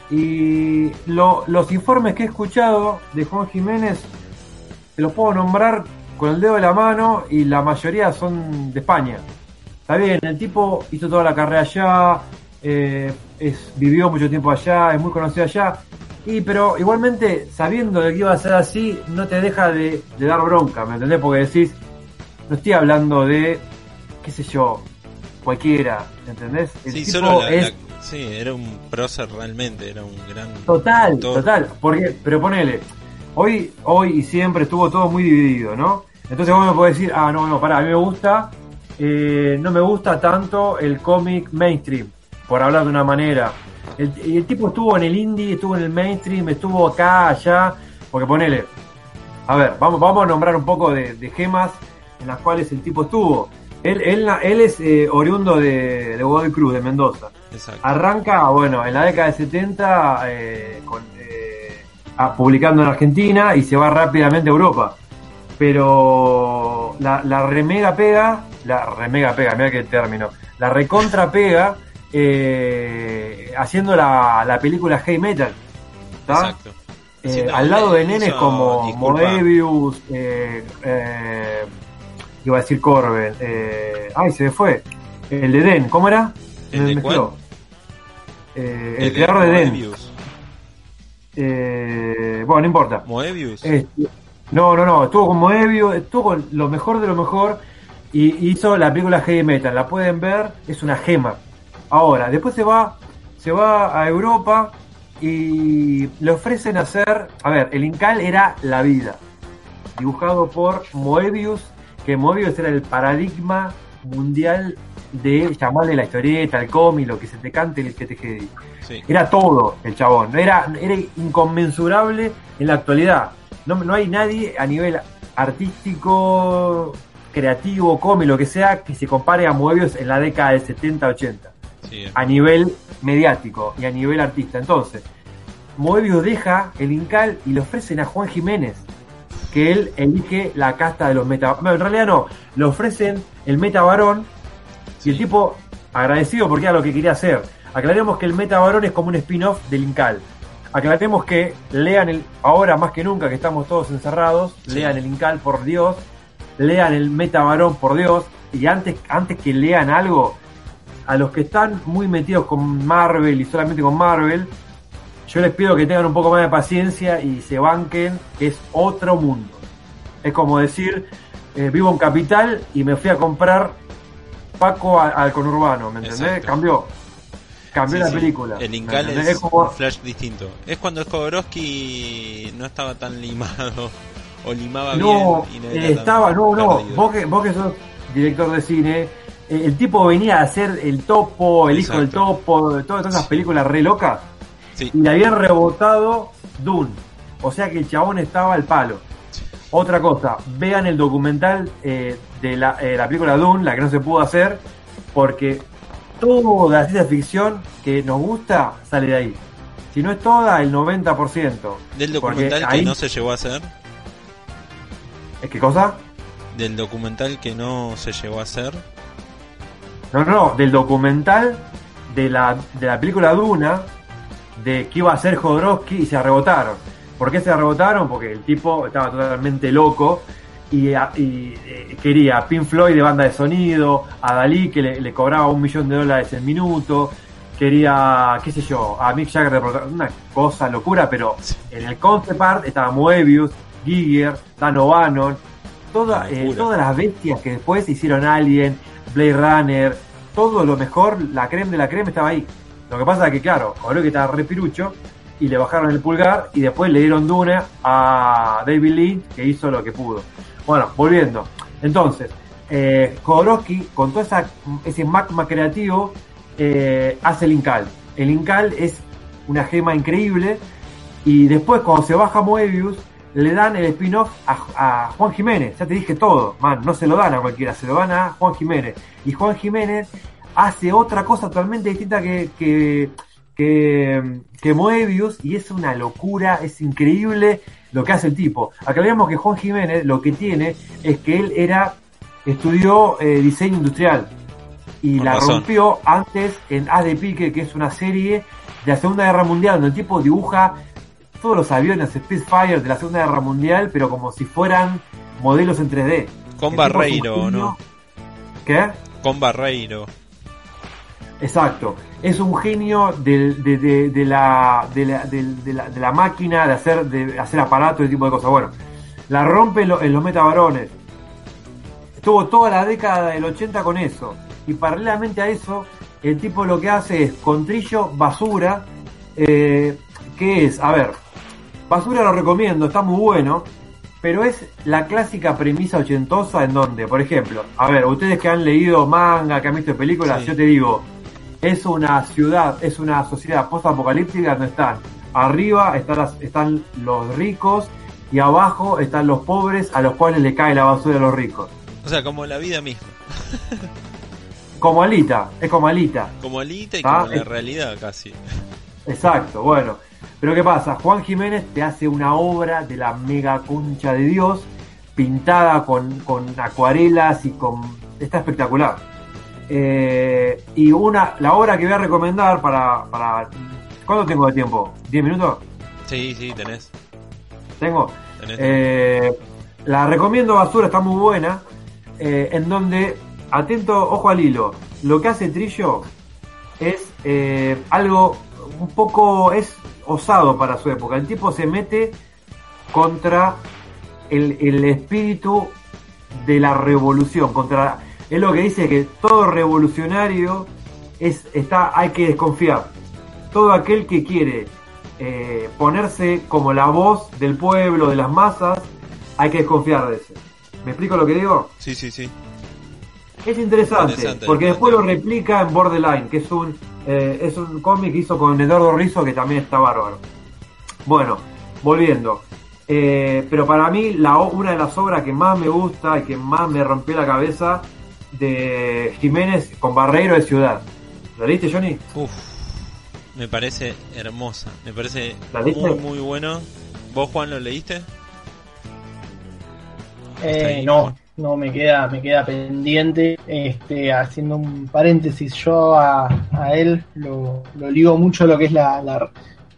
Y lo- los informes que he escuchado de Juan Jiménez, te los puedo nombrar con el dedo de la mano y la mayoría son de España. Está bien, el tipo hizo toda la carrera allá, eh, vivió mucho tiempo allá, es muy conocido allá. Y pero igualmente, sabiendo de que iba a ser así, no te deja de, de dar bronca, ¿me entendés? Porque decís, no estoy hablando de, qué sé yo, cualquiera, ¿entendés? El Sí, tipo solo la- es la- sí, era un prócer realmente, era un gran... Total, total. Porque, pero ponele, hoy, hoy y siempre estuvo todo muy dividido, ¿no? Entonces vos me podés decir, ah, no, no, pará, a mí me gusta, eh, no me gusta tanto el cómic mainstream, por hablar de una manera. El tipo estuvo en el indie, estuvo en el mainstream, estuvo acá, allá, porque ponele, a ver, vamos, vamos a nombrar un poco de, de gemas en las cuales el tipo estuvo. Él, él, él es eh, oriundo de, de Godoy Cruz, de Mendoza. Exacto. Arranca, bueno, en la década de 70 eh, con, eh, ah, publicando en Argentina y se va rápidamente a Europa. Pero la, la remega pega, la remega pega, mira qué término, la recontra pega haciendo la, la película Hey Metal. ¿tá? Exacto. Al lado de nenes como. Moebius, eh, iba a decir Corben, eh, ay se me fue, el de Den, ¿cómo era? ¿El de cuál? Eh, el, creador de Den. Moebius. Eh, bueno, no importa. Moebius. Este, no, no, no, estuvo con Moebius, estuvo con lo mejor de lo mejor y hizo la película Heavy Metal, la pueden ver, es una gema. Ahora, después se va, se va a Europa y le ofrecen hacer, a ver, el Incal era la vida, dibujado por Moebius, que Moebius era el paradigma mundial de llamarle la historieta, el cómic, lo que se te cante, el que te. Sí. Era todo el chabón, era, era inconmensurable en la actualidad. No, no hay nadie a nivel artístico, creativo, cómic, lo que sea, que se compare a Moebius en la década del 70-80, Sí, a nivel mediático y a nivel artista. Entonces, Moebius deja el Incal y le ofrecen a Juan Jiménez, que él elige la casta de los meta... Bueno, en realidad no, le ofrecen el meta varón y el tipo agradecido porque era lo que quería hacer. Aclaremos que el Meta Varón es como un spin-off del Incal. Aclaremos que lean el, ahora más que nunca que estamos todos encerrados, lean el Incal por Dios, lean el Meta Varón por Dios, y antes, antes que lean algo, a los que están muy metidos con Marvel y solamente con Marvel, yo les pido que tengan un poco más de paciencia y se banquen, que es otro mundo. Es como decir, eh, vivo en Capital y me fui a comprar Paco al conurbano, ¿me entendés? Exacto. Cambió. Cambió Sí, la sí. película. El ¿me Incal es como- un flash distinto. Es cuando Jodorowsky no estaba tan limado o limaba No, bien y no eh, tan estaba, no, no, vos que, vos que sos director de cine, eh, el tipo venía a hacer el topo, el hijo del topo, todas, todas esas películas re locas, Sí, y le habían rebotado Dune. O sea que el chabón estaba al palo. Otra cosa, vean el documental eh, de la, eh, la película Dune, la que no se pudo hacer, porque toda la ciencia ficción que nos gusta sale de ahí. Si no es toda, el 90%. del documental ahí- que no se llegó a hacer. ¿Es qué cosa? Del documental que no se llegó a hacer. No, no, no, del documental de la, de la película Duna, de que iba a ser Jodorowsky y se rebotaron. ¿Por qué se rebotaron? Porque el tipo estaba totalmente loco y, a- y, eh, quería a Pink Floyd de banda de sonido, a Dalí que le, le cobraba un millón de dólares el minuto, quería, qué sé yo, a Mick Jagger de una cosa locura, pero en el concept art estaba Moebius, Giger, Dan O'Bannon, toda, eh, todas las bestias que después hicieron Alien, Blade Runner, todo lo mejor, la creme de la creme estaba ahí. Lo que pasa es que, claro, que estaba re pirucho, y le bajaron el pulgar y después le dieron Dune a David Lynch que hizo lo que pudo. Bueno, volviendo. Entonces, eh, Jodorowsky, con todo esa, ese magma creativo, eh, hace el Incal. El Incal es una gema increíble y después cuando se baja Moebius le dan el spin-off a, a Juan Jiménez. Ya te dije todo, man, no se lo dan a cualquiera, se lo dan a Juan Jiménez. Y Juan Jiménez hace otra cosa totalmente distinta que, que, que, que Moebius y es una locura, es increíble lo que hace el tipo. Aclaremos que Juan Jiménez lo que tiene es que él era estudió eh, diseño industrial y la razón. rompió antes en Haz de Pique, que es una serie de la Segunda Guerra Mundial, donde el tipo dibuja todos los aviones Spitfire de la Segunda Guerra Mundial, pero como si fueran modelos en 3D. Con El Barreiro. ¿no? ¿Qué? Con Barreiro. Exacto. Es un genio del- de, de- de la, de, la, de la- de la máquina, de hacer, de hacer aparatos, ese tipo de cosas. Bueno, la rompe en, lo- en los metabarones. Estuvo toda la década del 80 con eso. Y paralelamente a eso, el tipo lo que hace es contrillo, basura. Eh, ¿Qué es? A ver, basura lo recomiendo, está muy bueno. Pero es la clásica premisa ochentosa en donde, por ejemplo, a ver, ustedes que han leído manga, que han visto películas, Sí. yo te digo, es una ciudad, es una sociedad post-apocalíptica donde están arriba están, las- están los ricos y abajo están los pobres a los cuales le cae la basura a los ricos. O sea, como la vida misma. Como Alita, es como Alita. Como Alita y Ah, como la realidad casi. Exacto, bueno. Pero ¿qué pasa? Juan Jiménez te hace una obra de la mega concha de Dios, pintada con, con acuarelas y con... Está espectacular. Eh, y una, la obra que voy a recomendar para... para ¿Cuánto tengo de tiempo? ¿10 minutos? Sí, sí, tenés. ¿Tengo? tenés. Eh, la recomiendo Basura, está muy buena. eh, en donde, atento, ojo al hilo, lo que hace Trillo es eh, algo un poco, es osado para su época. El tipo se mete contra el, el espíritu de la revolución, contra, es lo que dice que todo revolucionario es, está, hay que desconfiar. Todo aquel que quiere eh, ponerse como la voz del pueblo, de las masas, hay que desconfiar de ese. ¿Me explico lo que digo? Sí, sí, sí. Es interesante, Interesante, porque interesante. después lo replica en Borderline, que es un eh, es un cómic que hizo con Eduardo Rizzo que también está bárbaro. Bueno, volviendo. Eh, pero para mí la, una de las obras que más me gusta y que más me rompió la cabeza de Jiménez con Barreiro de Ciudad. ¿La leíste, Johnny? Uf. Me parece hermosa. Me parece muy, muy bueno. ¿Vos, Juan, lo leíste? Eh, no, no me queda, me queda pendiente. Este, haciendo un paréntesis, yo a, a él lo, lo ligo mucho lo que es la, la-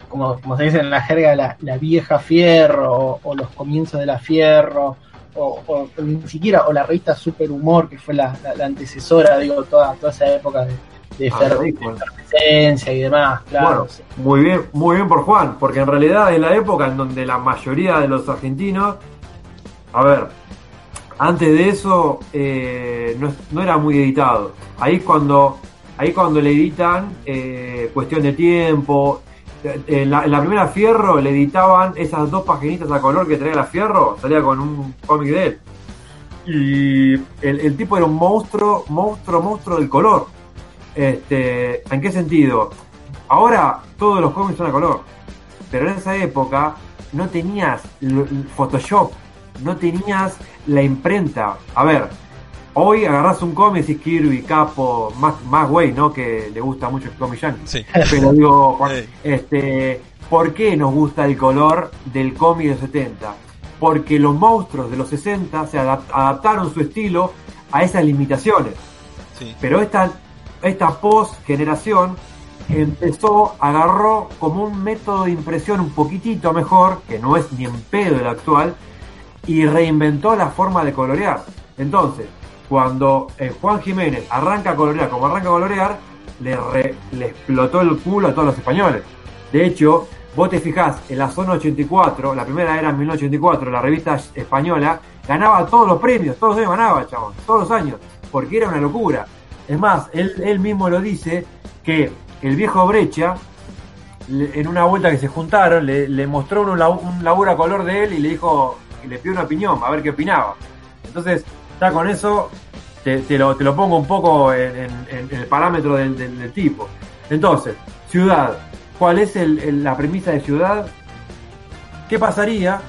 como, como se dice en la jerga, la, la vieja fierro, o, o los comienzos de la fierro, o, o ni siquiera, o la revista Super Humor, que fue la, la- la antecesora, digo, toda, toda esa época de, de Ah, de efervescencia y demás, claro. Bueno, muy bien, muy bien por Juan, porque en realidad es la época en donde la mayoría de los argentinos, a ver, antes de eso eh, no, no era muy editado. Ahí cuando, ahí cuando le editan, eh, cuestión de tiempo. Eh, En la, primera Fierro le editaban esas dos paginitas a color que traía la Fierro, salía con un cómic de él. Y el, el tipo era un monstruo, monstruo, monstruo del color. Este, ¿En qué sentido? Ahora todos los cómics son a color, pero en esa época no tenías Photoshop, no tenías la imprenta. A ver, hoy agarras un cómic y Kirby, Capo, más, más güey, ¿no? Que le gusta mucho el cómic yankee. Sí. Pero digo, Juan, Sí. este, ¿por qué nos gusta el color del cómic de los 70? Porque los monstruos de los 60 se adap- adaptaron su estilo a esas limitaciones. Sí. Pero esta, esta post generación empezó, agarró como un método de impresión un poquitito mejor, que no es ni en pedo el actual, y reinventó la forma de colorear. Entonces, cuando eh, Juan Jiménez arranca a colorear como arranca a colorear, le, re- le explotó el culo a todos los españoles. De hecho, vos te fijás, en la zona 84, la primera era en 1984, la revista española, ganaba todos los premios, todos los años ganaba, chabón, todos los años, porque era una locura. Es más, él, mismo lo dice, que el viejo Brecha en una vuelta que se juntaron, le, mostró un, un laburo a color de él y le dijo, y le pidió una opinión, a ver qué opinaba. Entonces, ya con eso te, lo, te lo pongo un poco en, el parámetro del, tipo. Entonces, ciudad. ¿Cuál es la premisa de ciudad? ¿Qué pasaría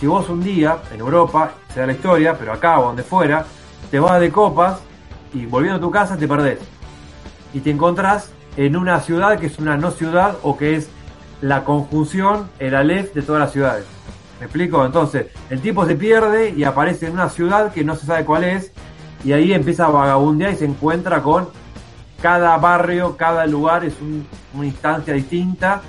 si vos un día, en Europa, se da la historia, pero acá o donde fuera, te vas de copas y volviendo a tu casa te perdés? Y te encontrás en una ciudad que es una no ciudad o que es la conjunción, el alef de todas las ciudades. ¿Me explico? Entonces, el tipo se pierde y aparece en una ciudad que no se sabe cuál es, y ahí empieza a vagabundear y se encuentra con cada barrio, cada lugar es un- una instancia distinta,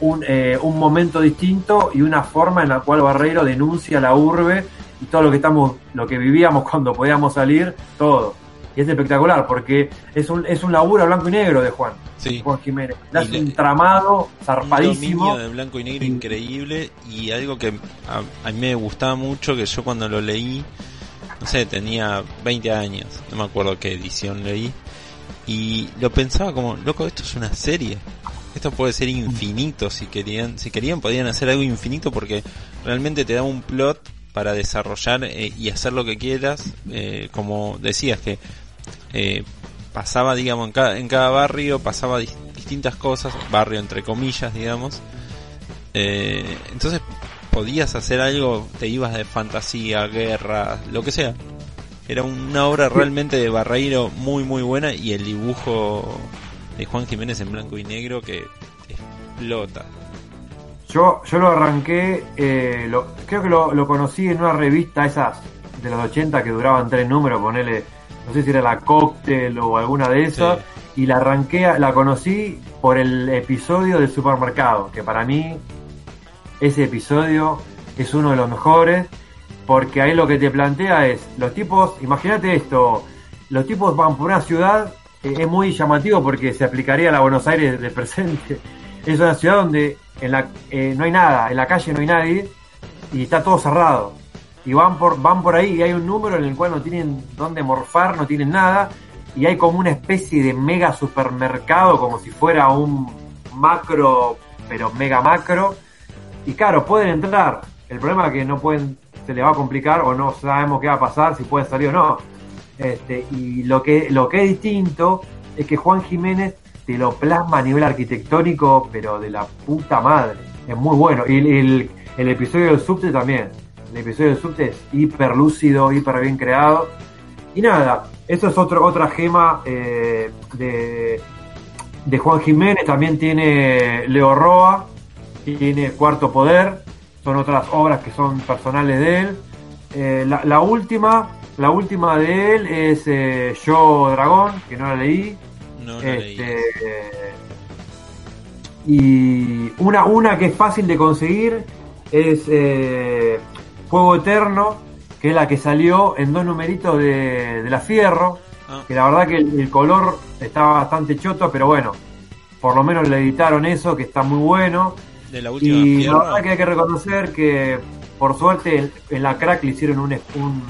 un, eh, un momento distinto y una forma en la cual Barreiro denuncia la urbe y todo lo que estamos, lo que vivíamos cuando podíamos salir, todo. Y es espectacular porque es un, es un laburo a blanco y negro de Juan, Sí. Juan Jiménez. Le hace un tramado Un zarpadísimo. dominio de blanco y negro increíble y algo que a, a mí me gustaba mucho que yo cuando lo leí, no sé, tenía 20 años, no me acuerdo qué edición leí, y lo pensaba como, loco, esto es una serie. Esto puede ser infinito si querían, si querían podían hacer algo infinito porque realmente te da un plot para desarrollar eh, y hacer lo que quieras, eh, como decías que eh, pasaba, digamos, en cada, en cada barrio pasaba dis- distintas cosas, barrio entre comillas, digamos. Eh, entonces podías hacer algo, te ibas de fantasía, guerra, lo que sea. Era una obra realmente de Barreiro muy muy buena y el dibujo de Juan Jiménez en blanco y negro que explota. Yo, yo lo arranqué, eh, lo- creo que lo, lo conocí en una revista esas de los 80 que duraban tres números, ponele, no sé si era la Cocktail o alguna de esas, y la arranqué, la conocí por el episodio del supermercado, que para mí ese episodio es uno de los mejores, porque ahí lo que te plantea es, los tipos, imagínate esto, los tipos van por una ciudad, eh, es muy llamativo porque se aplicaría a la Buenos Aires del presente, es una ciudad donde en la, eh, no hay nada, en la calle no hay nadie y está todo cerrado. Y van por, van por ahí y hay un número en el cual no tienen dónde morfar, no tienen nada y hay como una especie de mega supermercado como si fuera un macro, pero mega macro. Y claro, pueden entrar. El problema es que no pueden, se les va a complicar o no sabemos qué va a pasar, si pueden salir o no. Este, y lo que, lo que es distinto es que Juan Jiménez te lo plasma a nivel arquitectónico, pero de la puta madre. Es muy bueno. Y el, el, el episodio del subte también. El episodio del subte es hiper lúcido, hiper bien creado. Y nada, eso es otro, otra gema eh, de, de Juan Jiménez. También tiene Leo Roa, tiene Cuarto Poder. Son otras obras que son personales de él. Eh, la, la última, la última de él es eh, Yo Dragón, que no la leí. No, no leí. Este, y una, una que es fácil de conseguir es eh, Fuego Eterno, que es la que salió en dos numeritos de, de la Fierro, Ah, que la verdad que el, el color está bastante choto, pero bueno, por lo menos le editaron eso, que está muy bueno. de la última Y la verdad que hay que reconocer que por suerte en, en la crack le hicieron un, un,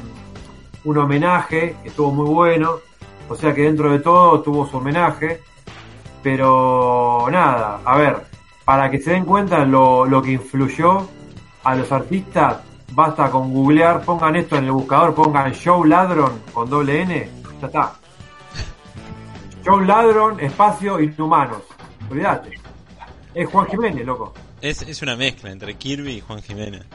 un homenaje, que estuvo muy bueno, o sea que dentro de todo tuvo su homenaje, pero nada, a ver, para que se den cuenta lo, lo que influyó a los artistas, basta con googlear, pongan esto en el buscador, pongan Show Ladron con doble N, ya está. Show Ladron, espacio, inhumanos, olvídate. Es Juan Jiménez, loco. Es, es una mezcla entre Kirby y Juan Jiménez.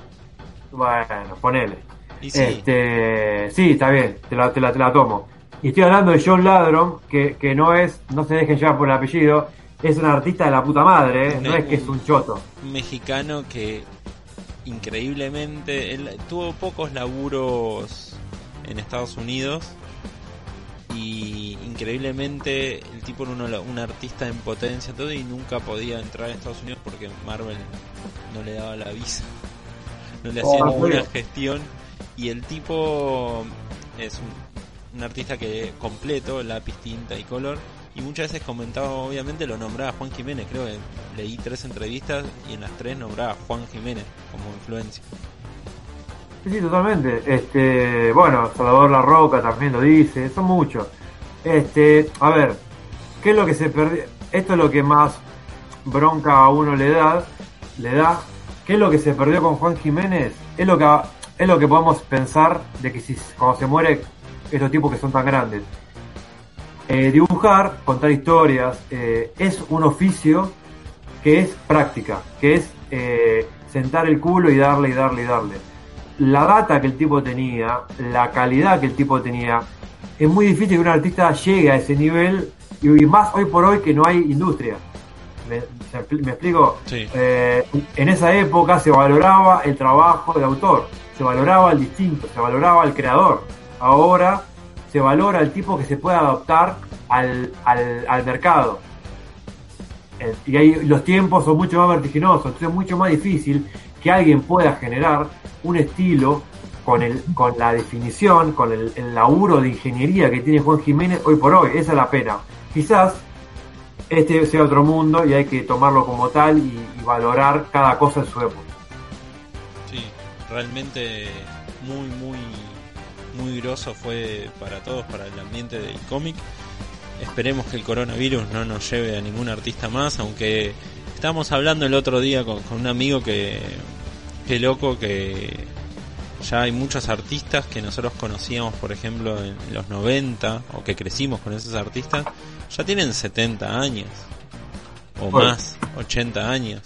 Bueno, ponele. Y sí, Este, sí, está bien, te la, te la, te la tomo. Y estoy hablando de John Ladron, que, que no es, no se dejen llevar por el apellido, es un artista de la puta madre, ¿eh? no es que es un choto. un mexicano que increíblemente él tuvo pocos laburos en Estados Unidos y increíblemente el tipo era uno- un artista en potencia todo y nunca podía entrar a Estados Unidos porque Marvel no le daba la visa no le hacía Oh, ninguna bueno. gestión y el tipo es un, un artista que completo lápiz tinta y color y muchas veces comentaba obviamente lo nombraba Juan Jiménez creo que leí tres entrevistas y en las tres nombraba Juan Jiménez como influencia Sí, sí, totalmente. Este, bueno, Salvador La Roca también lo dice, son muchos. Este, a ver, ¿qué es lo que se perdió? Esto es lo que más bronca a uno le da, le da, ¿qué es lo que se perdió con Juan Jiménez? Es lo que, es lo que podemos pensar de que si cuando se muere estos tipos que son tan grandes. Eh, dibujar, contar historias, eh, es un oficio que es práctica, que es eh, sentar el culo y darle y darle y darle. La data que el tipo tenía, la calidad que el tipo tenía, es muy difícil que un artista llegue a ese nivel y más hoy por hoy que no hay industria. ¿Me, me explico? Sí. Eh, en esa época se valoraba el trabajo del autor, se valoraba el distinto, se valoraba el creador. Ahora se valora el tipo que se puede adaptar al, al, al mercado. Y ahí los tiempos son mucho más vertiginosos, entonces es mucho más difícil que alguien pueda generar un estilo con, el, con la definición, con el, el laburo de ingeniería que tiene Juan Jiménez hoy por hoy. Esa es la pena. Quizás este sea otro mundo y hay que tomarlo como tal y, y valorar cada cosa en su época. Sí, realmente muy, muy, muy groso fue para todos, para el ambiente del cómic. Esperemos que el coronavirus no nos lleve a ningún artista más, aunque estábamos hablando el otro día con, con un amigo que, que loco que ya hay muchos artistas que nosotros conocíamos, por ejemplo, en los 90, o que crecimos con esos artistas, ya tienen 70 años, o Bueno. más, 80 años,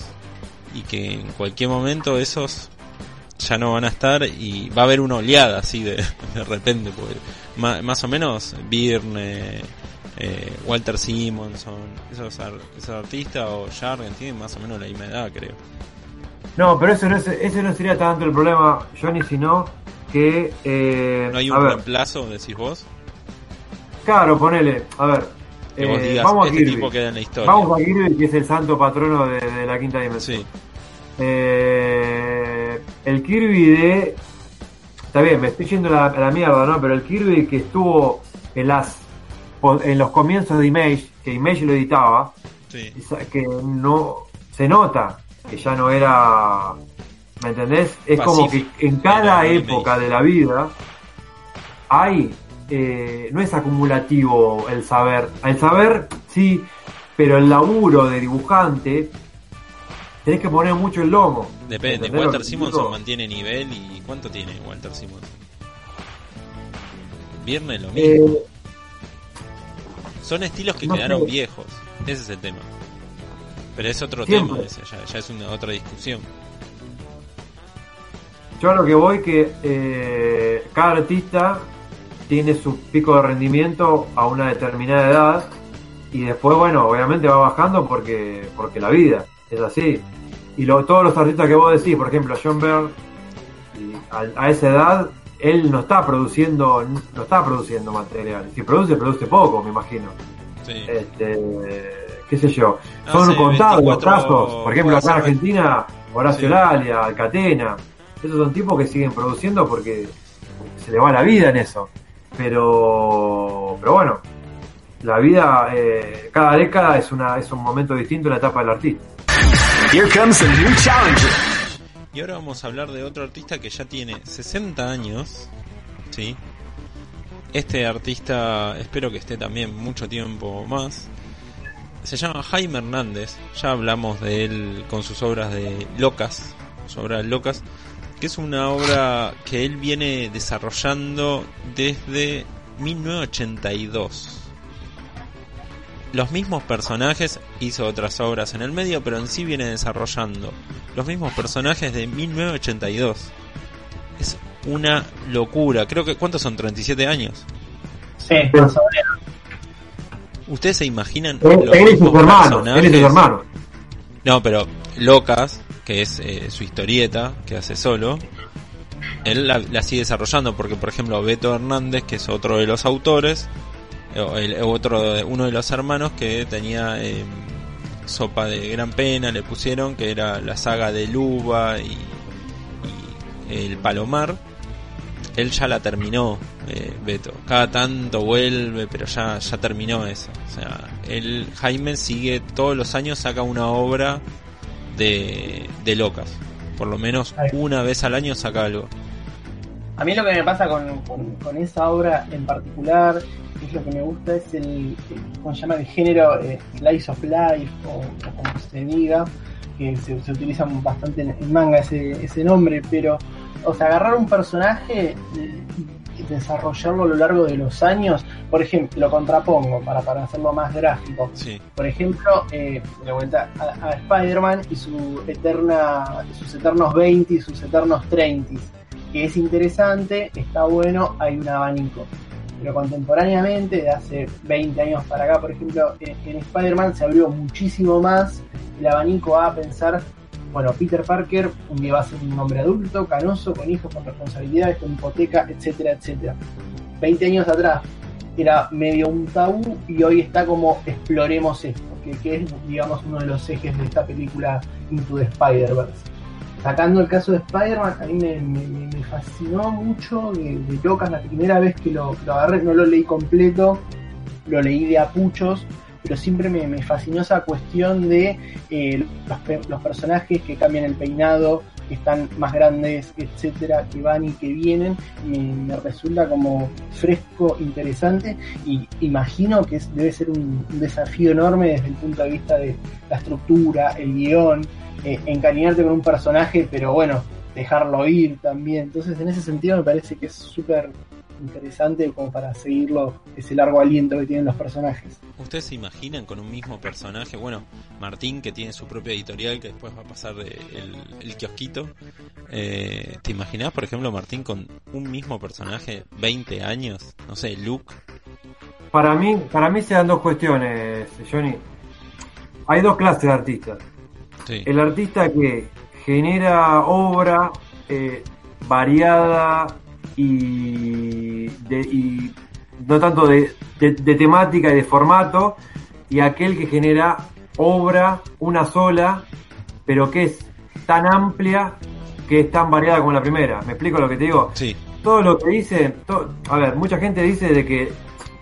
y que en cualquier momento esos ya no van a estar y va a haber una oleada así de, de repente, porque ma- más o menos Birne, eh, Walter Simonson, esos, ar- esos artistas o Jargen tienen más o menos la misma edad, creo. No, pero eso no es, ese no sería tanto el problema, Johnny, sino que... eh, ¿No hay un reemplazo, decís vos? Claro, ponele, a ver. Que vos eh, vamos a este Kirby. tipo queda en la historia. Vamos a Kirby, que es el santo patrono de, de la quinta dimensión. Sí, Eh, el Kirby de. Está bien, me estoy yendo a la, la mierda, ¿no? Pero el Kirby que estuvo en las en los comienzos de Image, que Image lo editaba, sí. que no se nota que ya no era. ¿Me entendés? Es como que en cada época Image. de la vida hay. eh, no es acumulativo el saber. El saber, sí, pero el laburo de dibujante tenés que poner mucho el lomo. Depende, ¿Entendés lo Walter Simonson mantiene nivel y ¿cuánto tiene Walter Simonson? Viernes lo mismo. Eh, Son estilos que no quedaron sé. viejos, ese es el tema. Pero es otro Siempre. tema, ese, ya, ya es una otra discusión. yo a lo que voy que eh, cada artista tiene su pico de rendimiento a una determinada edad y después, bueno, obviamente va bajando porque porque la vida es así. Y lo- todos los artistas que vos decís, por ejemplo, John Byrne, a, a esa edad, él no está produciendo no está produciendo material. Si produce, produce poco, me imagino. Sí. Este, qué sé yo. Ah, Son sí, contados los 24 casos. Por ejemplo, acá en. Argentina, Horacio Sí. Lalia, Alcatena. Esos son tipos que siguen produciendo porque se le va la vida en eso. Pero, pero bueno, la vida, eh, cada década es, una, es un momento distinto en la etapa del artista. Here comes a new challenger. Y ahora vamos a hablar de otro artista que ya tiene 60 años, ¿sí? Este artista espero que esté también mucho tiempo más. Se llama Jaime Hernández, ya hablamos de él con sus obras de Locas, sus obras Locas, que es una obra que él viene desarrollando desde 1982. Los mismos personajes hizo otras obras en el medio, pero en sí viene desarrollando los mismos personajes de 1982. Es una locura. Creo que ¿cuántos son? 37 años. Sí, más o menos. ¿Ustedes se imaginan Él, los él y sus personajes? hermanos. No, pero Locas, que es eh, su historieta que hace solo, él la, la sigue desarrollando porque, por ejemplo, Beto Hernández, que es otro de los autores, eh, el- otro uno de los hermanos que tenía eh, Sopa de Gran Pena, le pusieron, que era la saga de Luba y, y El Palomar. Él ya la terminó, eh, Beto. Cada tanto vuelve, pero ya, ya terminó eso. O sea, él, Jaime sigue todos los años, saca una obra de, de locas. Por lo menos una vez al año saca algo. A mí lo que me pasa con, con- con esa obra en particular, lo que me gusta, es el, ¿cómo se llama? El género eh, Slice of Life, o, o como se diga, que se, se utiliza bastante en, en manga ese, ese nombre, pero, o sea, agarrar un personaje eh, y desarrollarlo a lo largo de los años, por ejemplo, lo contrapongo para, para hacerlo más gráfico. Sí, Por ejemplo, eh, de vuelta a, a Spider-Man y su eterna, sus eternos 20 y sus eternos 30, que es interesante, está bueno, hay un abanico. Pero contemporáneamente, de hace 20 años para acá, por ejemplo, en, Spider-Man se abrió muchísimo más el abanico a pensar, bueno, Peter Parker un día va a ser un hombre adulto, canoso, con hijos, con responsabilidades, con hipoteca, etcétera, etcétera. 20 años atrás era medio un tabú y hoy está como exploremos esto, que es digamos uno de los ejes de esta película Into the Spider-Verse. Sacando el caso de Spider-Man, a mí me, me- fascinó mucho de, locas la primera vez que lo, agarré, no lo leí completo, lo leí de apuchos, pero siempre me, me fascinó esa cuestión de eh, los personajes que cambian el peinado, que están más grandes, etcétera, que van y que vienen, me, me resulta como fresco, interesante y imagino que es- debe ser un, un desafío enorme desde el punto de vista de la estructura, el guion, eh, encariñarte con un personaje, pero bueno, dejarlo ir también. Entonces, en ese sentido, me parece que es súper interesante como para seguirlo, ese largo aliento que tienen los personajes. ¿Ustedes se imaginan con un mismo personaje? Bueno, Martín, que tiene su propia editorial, que después va a pasar de el, el kiosquito. Eh, ¿Te imaginas, por ejemplo, Martín con un mismo personaje, 20 años? No sé, Luke. Para mí, para mí se dan dos cuestiones, Johnny. Hay dos clases de artistas. Sí, El artista que genera obra eh, variada y, de- y no tanto de, de- de temática y de formato, y aquel que genera obra una sola, pero que es tan amplia que es tan variada como la primera. ¿Me explico lo que te digo? sí, todo lo que dice, to- a ver, mucha gente dice de que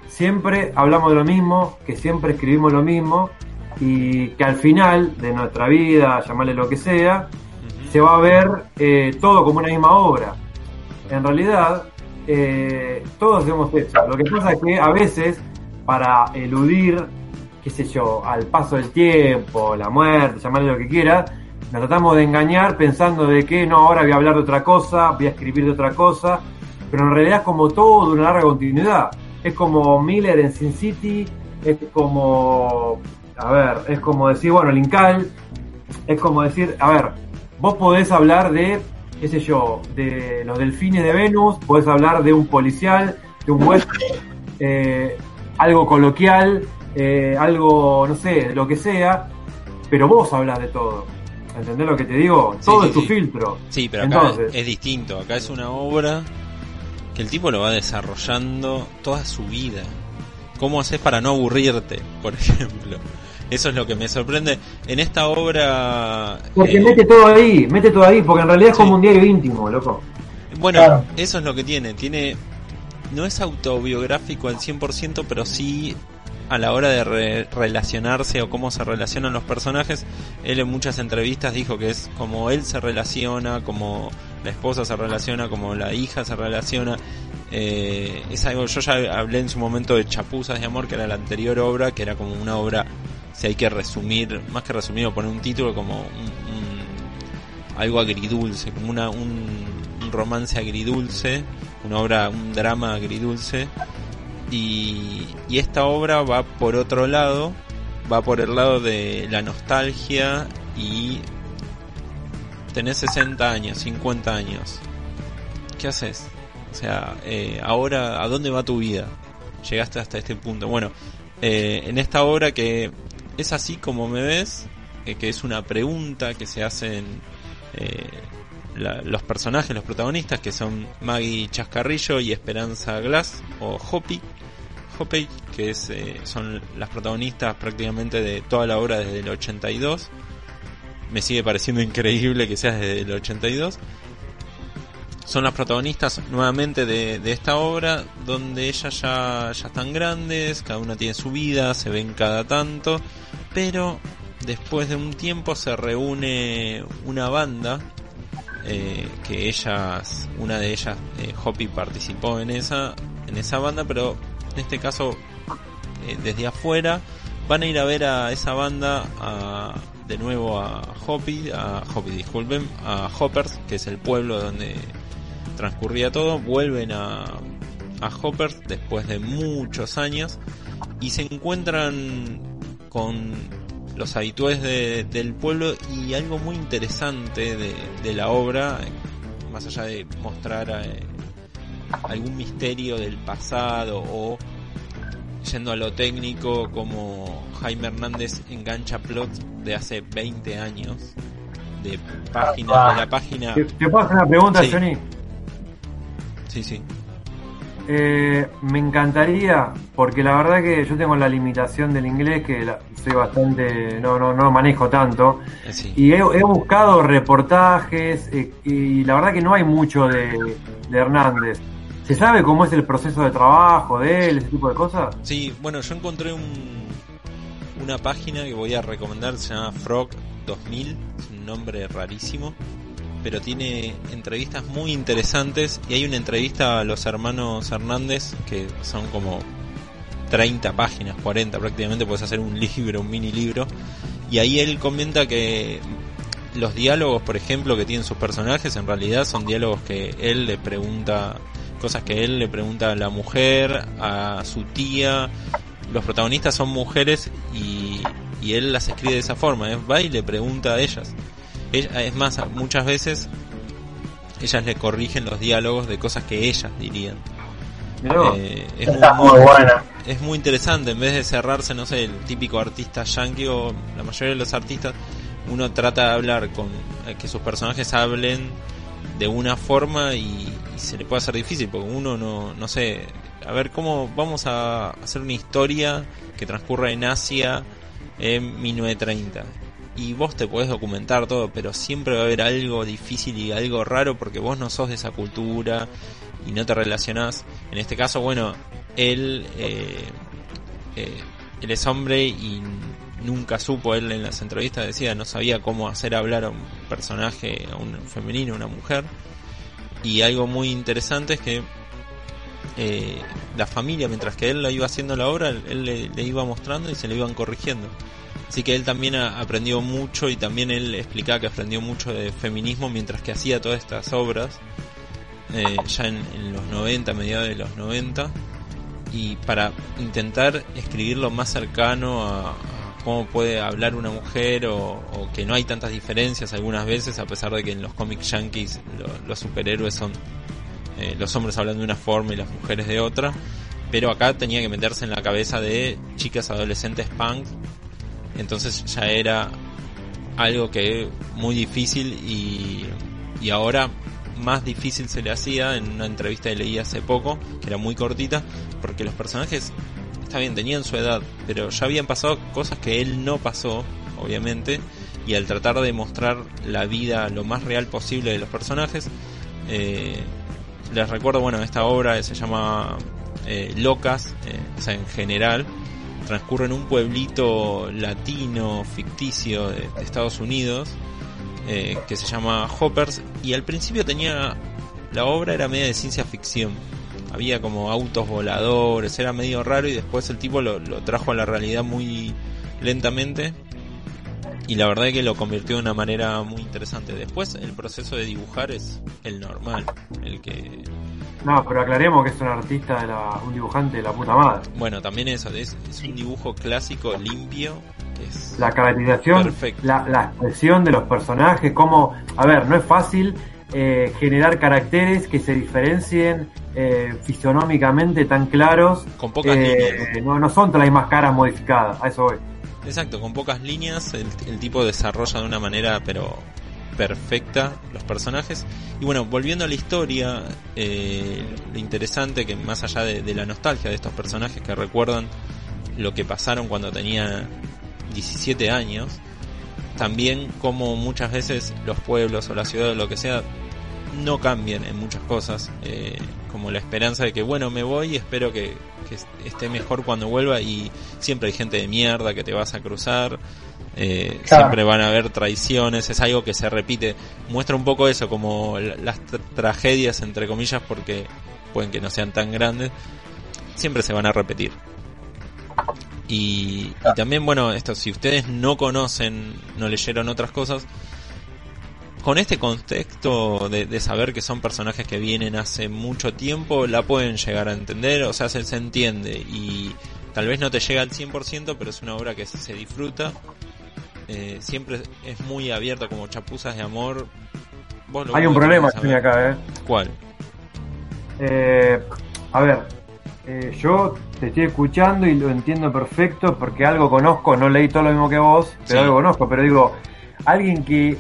siempre hablamos de lo mismo, que siempre escribimos lo mismo y que al final de nuestra vida, llamarle lo que sea, se va a ver eh, todo como una misma obra. En realidad, eh, todos hacemos eso. Lo que pasa es que a veces, para eludir, qué sé yo, al paso del tiempo, la muerte, llamarle lo que quiera, nos tratamos de engañar pensando de que no, ahora voy a hablar de otra cosa, voy a escribir de otra cosa, pero en realidad es como todo de una larga continuidad. Es como Miller en Sin City, es como, a ver, es como decir, bueno, Linkal, es como decir, a ver, vos podés hablar de, qué sé yo, de los delfines de Venus, podés hablar de un policial, de un western, eh, algo coloquial, eh, algo, no sé, lo que sea, pero vos hablas de todo. ¿Entendés lo que te digo? Sí, todo sí, es tu sí. filtro. Sí, pero acá Entonces- es distinto. Acá es una obra que el tipo lo va desarrollando toda su vida. ¿Cómo haces para no aburrirte, por ejemplo? Eso es lo que me sorprende. En esta obra... Porque eh, mete todo ahí, mete todo ahí, porque en realidad es Sí. como un diario íntimo, loco. Bueno, Claro. eso es lo que tiene. Tiene no es autobiográfico al 100%, pero sí a la hora de re- relacionarse o cómo se relacionan los personajes. Él en muchas entrevistas dijo que es como él se relaciona, como la esposa se relaciona, como la hija se relaciona. Eh, es algo, yo ya hablé en su momento de Chapuzas de Amor, que era la anterior obra, que era como una obra, si hay que resumir, más que resumir o poner un título, como un- un- algo agridulce, como una, un, un romance agridulce, una obra, un drama agridulce. Y, y esta obra va por otro lado, va por el lado de la nostalgia y tenés 60 años, 50 años. ¿Qué haces? O sea, eh, ahora, ¿a dónde va tu vida? Llegaste hasta este punto. Bueno, eh, en esta obra que es así como me ves, eh, que es una pregunta que se hacen eh, la- los personajes, los protagonistas, que son Maggie Chascarrillo y Esperanza Glass, o Hopi, Hopi, que es, eh, son las protagonistas prácticamente de toda la obra desde el 82. Me sigue pareciendo increíble que sea desde el 82. Son las protagonistas nuevamente de, de esta obra, donde ellas ya, ya están grandes, cada una tiene su vida, se ven cada tanto, pero después de un tiempo se reúne una banda eh, que ellas, una de ellas, eh, Hoppy participó en esa, en esa banda, pero en este caso eh, desde afuera van a ir a ver a esa banda de nuevo a Hoppy, a Hoppy disculpen, a Hoppers, que es el pueblo donde transcurría todo, vuelven a, a Hoppers después de muchos años y se encuentran con los habituales de- del pueblo y algo muy interesante de, de la obra, más allá de mostrar eh, algún misterio del pasado o yendo a lo técnico como Jaime Hernández engancha plot de hace 20 años de página de la página ¿Te, te puedo hacer una pregunta, Sí. Johnny? sí sí Eh, me encantaría, porque la verdad que yo tengo la limitación del inglés, que la- soy bastante, no, no, no manejo tanto, eh, sí. y he, he buscado reportajes, eh, y la verdad que no hay mucho de, de Hernández. ¿Se sabe cómo es el proceso de trabajo de él, ese tipo de cosas? Sí, bueno, yo encontré un, una página que voy a recomendar, se llama Frog 2000, es un nombre rarísimo, pero tiene entrevistas muy interesantes y hay una entrevista a los hermanos Hernández que son como 30 páginas, 40 prácticamente, puedes hacer un libro, un mini libro, y ahí él comenta que los diálogos, por ejemplo, que tienen sus personajes, en realidad son diálogos que él le pregunta, cosas que él le pregunta a la mujer, a su tía. Los protagonistas son mujeres y, él las escribe de esa forma, ¿eh? va y le pregunta a ellas. Es más, muchas veces ellas le corrigen los diálogos de cosas que ellas dirían. Eh, es muy- muy buena. es muy interesante, en vez de cerrarse, no sé, el típico artista yankee o la mayoría de los artistas, uno trata de hablar con eh, que sus personajes hablen de una forma y, y se le puede hacer difícil porque uno no, no sé, a ver cómo vamos a hacer una historia que transcurra en Asia en 1930 y vos te podés documentar todo, pero siempre va a haber algo difícil y algo raro porque vos no sos de esa cultura y no te relacionás. En este caso, bueno, él, eh, eh, él es hombre y nunca supo, él en las entrevistas decía, no sabía cómo hacer hablar a un personaje, a un femenino, a una mujer. Y algo muy interesante es que eh, la familia, mientras que él lo iba haciendo la obra, él le, le iba mostrando y se le iban corrigiendo. Así que él también aprendió mucho y también él explicaba que aprendió mucho de feminismo mientras que hacía todas estas obras, eh, ya en, los 90, mediados de los 90, y para intentar escribir lo más cercano a, cómo puede hablar una mujer o, que no hay tantas diferencias algunas veces, a pesar de que en los cómics yankees lo- los superhéroes son eh, los hombres hablando de una forma y las mujeres de otra, pero acá tenía que meterse en la cabeza de chicas adolescentes punk, entonces ya era algo que muy difícil y, y ahora más difícil se le hacía en una entrevista que leí hace poco, que era muy cortita, porque los personajes, está bien, tenían su edad, pero ya habían pasado cosas que él no pasó, obviamente, y al tratar de mostrar la vida lo más real posible de los personajes, eh, les recuerdo, bueno, esta obra se llama eh, Locas, eh, o sea, en general, transcurre en un pueblito latino ficticio de, Estados Unidos eh, que se llama Hoppers y al principio tenía la obra era media de ciencia ficción. Había como autos voladores era medio raro y después el tipo lo, lo trajo a la realidad muy lentamente y la verdad es que lo convirtió de una manera muy interesante. Después el proceso de dibujar es el normal el que No, pero aclaremos que es un artista, de la, un dibujante de la puta madre. bueno también eso es, es un dibujo clásico limpio es La caracterización, la, la expresión de los personajes, como, a ver, no es fácil eh, generar caracteres que se diferencien eh, fisionómicamente tan claros. con pocas eh, líneas no, no son las mismas caras modificadas, a eso voy. Exacto, con pocas líneas el, el tipo desarrolla de una manera pero perfecta los personajes. Y bueno, volviendo a la historia, eh, lo interesante que más allá de, la nostalgia de estos personajes que recuerdan lo que pasaron cuando tenía 17 años, también como muchas veces los pueblos o la ciudad o lo que sea no cambian en muchas cosas, eh, como la esperanza de que, bueno, me voy y espero que, que esté mejor cuando vuelva y siempre hay gente de mierda que te vas a cruzar, eh, Claro. siempre van a haber traiciones, es algo que se repite, muestra un poco eso, como la- las tra- tragedias, entre comillas, porque pueden que no sean tan grandes, siempre se van a repetir. Y, y también, bueno, esto, si ustedes no conocen, no leyeron otras cosas, con este contexto de, de saber que son personajes que vienen hace mucho tiempo, la pueden llegar a entender, o sea, se, se entiende. Y tal vez no te llega al 100%, pero es una obra que se disfruta. Eh, siempre es muy abierta, como chapuzas de amor. Vos lo Hay un problema, que acá, ¿eh? ¿Cuál? Eh, a ver, eh, yo te estoy escuchando y lo entiendo perfecto porque algo conozco, no leí todo lo mismo que vos, pero Sí. algo conozco, pero digo, alguien que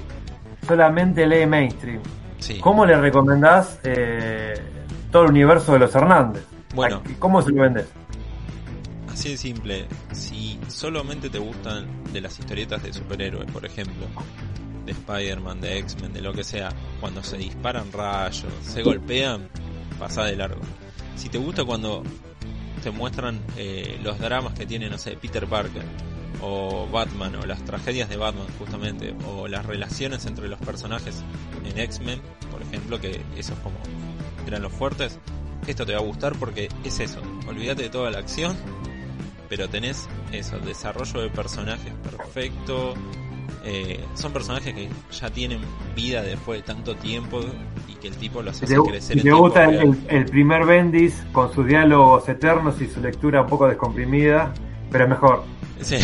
solamente lee mainstream, Sí. ¿cómo le recomendás eh, todo el universo de los Hernández? Bueno. ¿A- ¿Cómo se lo vendés? Así de simple, si solamente te gustan de las historietas de superhéroes, por ejemplo, de Spider-Man, de X-Men, de lo que sea, cuando se disparan rayos, se golpean, pasa de largo. Si te gusta cuando te muestran eh, los dramas que tiene, no sé, Peter Parker, o Batman, o las tragedias de Batman, justamente, o las relaciones entre los personajes en X-Men, por ejemplo, que esos como eran los fuertes, esto te va a gustar porque es eso, olvídate de toda la acción, pero tenés eso, desarrollo de personajes perfecto, eh, son personajes que ya tienen vida después de tanto tiempo y que el tipo los hace crecer te tiempo gusta el, el- el primer Bendis con sus diálogos eternos y su lectura un poco descomprimida, pero es mejor. Sí,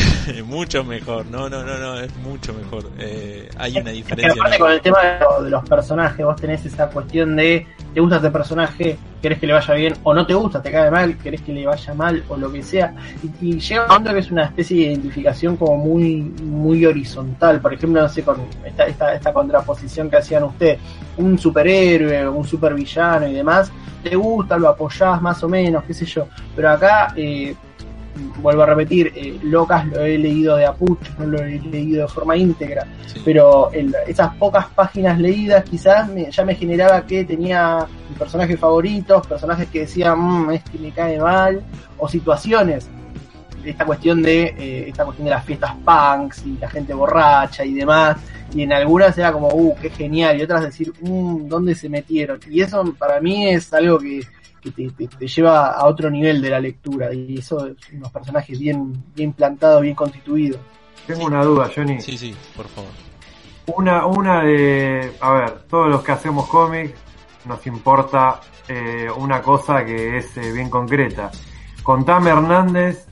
mucho mejor, no, no, no, no, es mucho mejor. Eh, hay una diferencia. aparte con el tema de, lo- de los personajes, vos tenés esa cuestión de te gusta este personaje, querés que le vaya bien, o no te gusta, te cae mal, querés que le vaya mal, o lo que sea. Y, y llega un momento que es una especie de identificación como muy, muy horizontal. Por ejemplo, no sé, con esta, esta, esta contraposición que hacían ustedes, un superhéroe, un supervillano y demás, te gusta, lo apoyás más o menos, qué sé yo. Pero acá, eh, vuelvo a repetir, eh, Locas lo he leído de apucho, no lo he leído de forma íntegra Sí. pero el- esas pocas páginas leídas quizás me- ya me generaba que tenía personajes favoritos, personajes que decían, mmm, este me cae mal, o situaciones. Esta cuestión de eh, esta cuestión de las fiestas punks y la gente borracha y demás, y en algunas era como, uh, qué genial, y otras decir, mmm, ¿dónde se metieron? Y eso para mí es algo que, que te, te- te lleva a otro nivel de la lectura, y eso es unos personajes bien, bien plantados, bien constituidos. Tengo Sí. una duda, Johnny. Sí, sí, por favor. Una, una de. A ver, todos los que hacemos cómics nos importa eh, una cosa que es eh, bien concreta. Contame Hernández,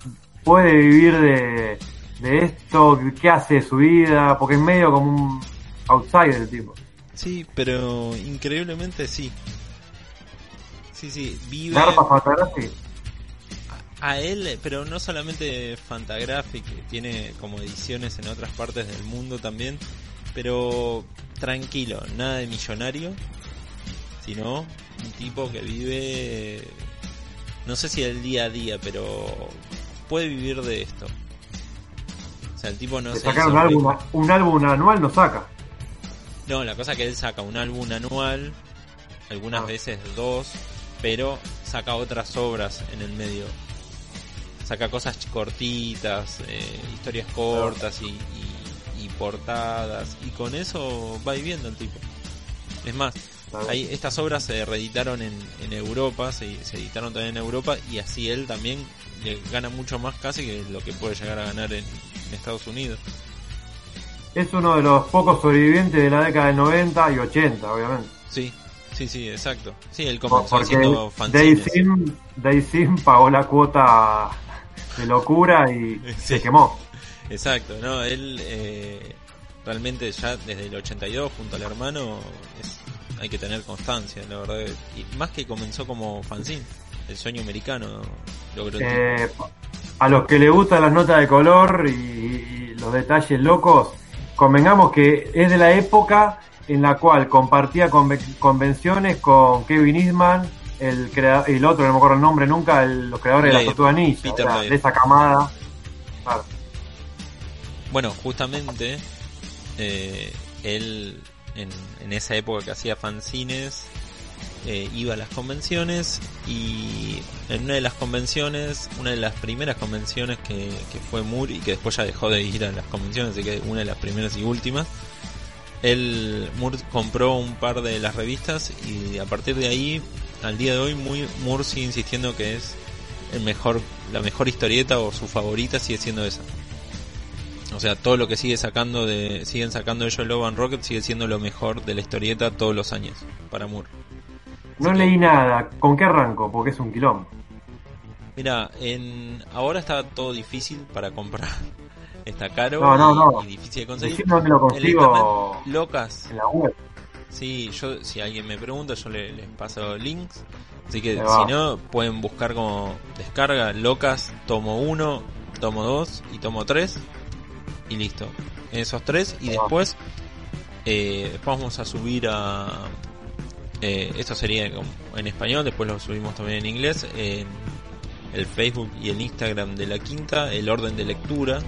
¿puede vivir de, de esto? ¿Qué hace de su vida? Porque es medio como un outsider el tipo. Sí, pero increíblemente sí. Sí, sí, vive Garpa Fantasy. a él, pero no solamente Fantagraphic, tiene como ediciones en otras partes del mundo también, pero tranquilo, nada de millonario, sino un tipo que vive, no sé si el día a día, pero puede vivir de esto. O sea, el tipo no se sacar un álbum, un álbum anual no saca. No, la cosa es que él saca un álbum anual, algunas Ah. veces dos, pero saca otras obras en el medio. Saca cosas cortitas, eh, historias cortas y, y- y portadas, y con eso va viviendo el tipo. Es más, hay, estas obras se reeditaron en, en Europa, se, se editaron también en Europa, y así él también le gana mucho más casi que lo que puede llegar a ganar en, en Estados Unidos. Es uno de los pocos sobrevivientes de la década del 90 y 80, obviamente. Sí, sí, sí, exacto. Sí, él comenzó Porque haciendo. Daysim, Daysim pagó la cuota de locura y Sí. se quemó. Exacto, no, él eh, realmente ya desde el 82 junto al hermano es- hay que tener constancia, la verdad. Y más que comenzó como fanzine, el sueño americano logró Eh, a los que le gustan las notas de color y, y los detalles locos, convengamos que es de la época en la cual compartía conve- convenciones con Kevin Eastman, el, crea- el otro, no me acuerdo el nombre nunca, el- los creadores de la Tortuga Ninja, o sea, de esa camada. Claro. Bueno, justamente eh, él en, en esa época que hacía fanzines, eh, iba a las convenciones y en una de las convenciones, una de las primeras convenciones que, que fue Moore y que después ya dejó de ir a las convenciones, así que una de las primeras y últimas, él Moore compró un par de las revistas y a partir de ahí, al día de hoy, muy, Moore sigue insistiendo que es el mejor, la mejor historieta o su favorita sigue siendo esa. O sea, todo lo que sigue sacando de, siguen sacando ellos Love and Rocket sigue siendo lo mejor de la historieta todos los años para Moore. No Así que- leí nada. ¿Con qué arranco? Porque es un quilombo. Mira, en ahora está todo difícil para comprar. Está caro No, no, y, no. y difícil de conseguir. Dónde lo consigo locas. en la web. Sí, yo si alguien me pregunta, yo le- les paso links. Así que si no, pueden buscar como descarga locas, tomo 1, tomo 2 y tomo 3 y listo. Esos tres y después eh, después vamos a subir a eh, esto sería en español, después lo subimos también en inglés en el Facebook y el Instagram de la quinta, el orden de lectura,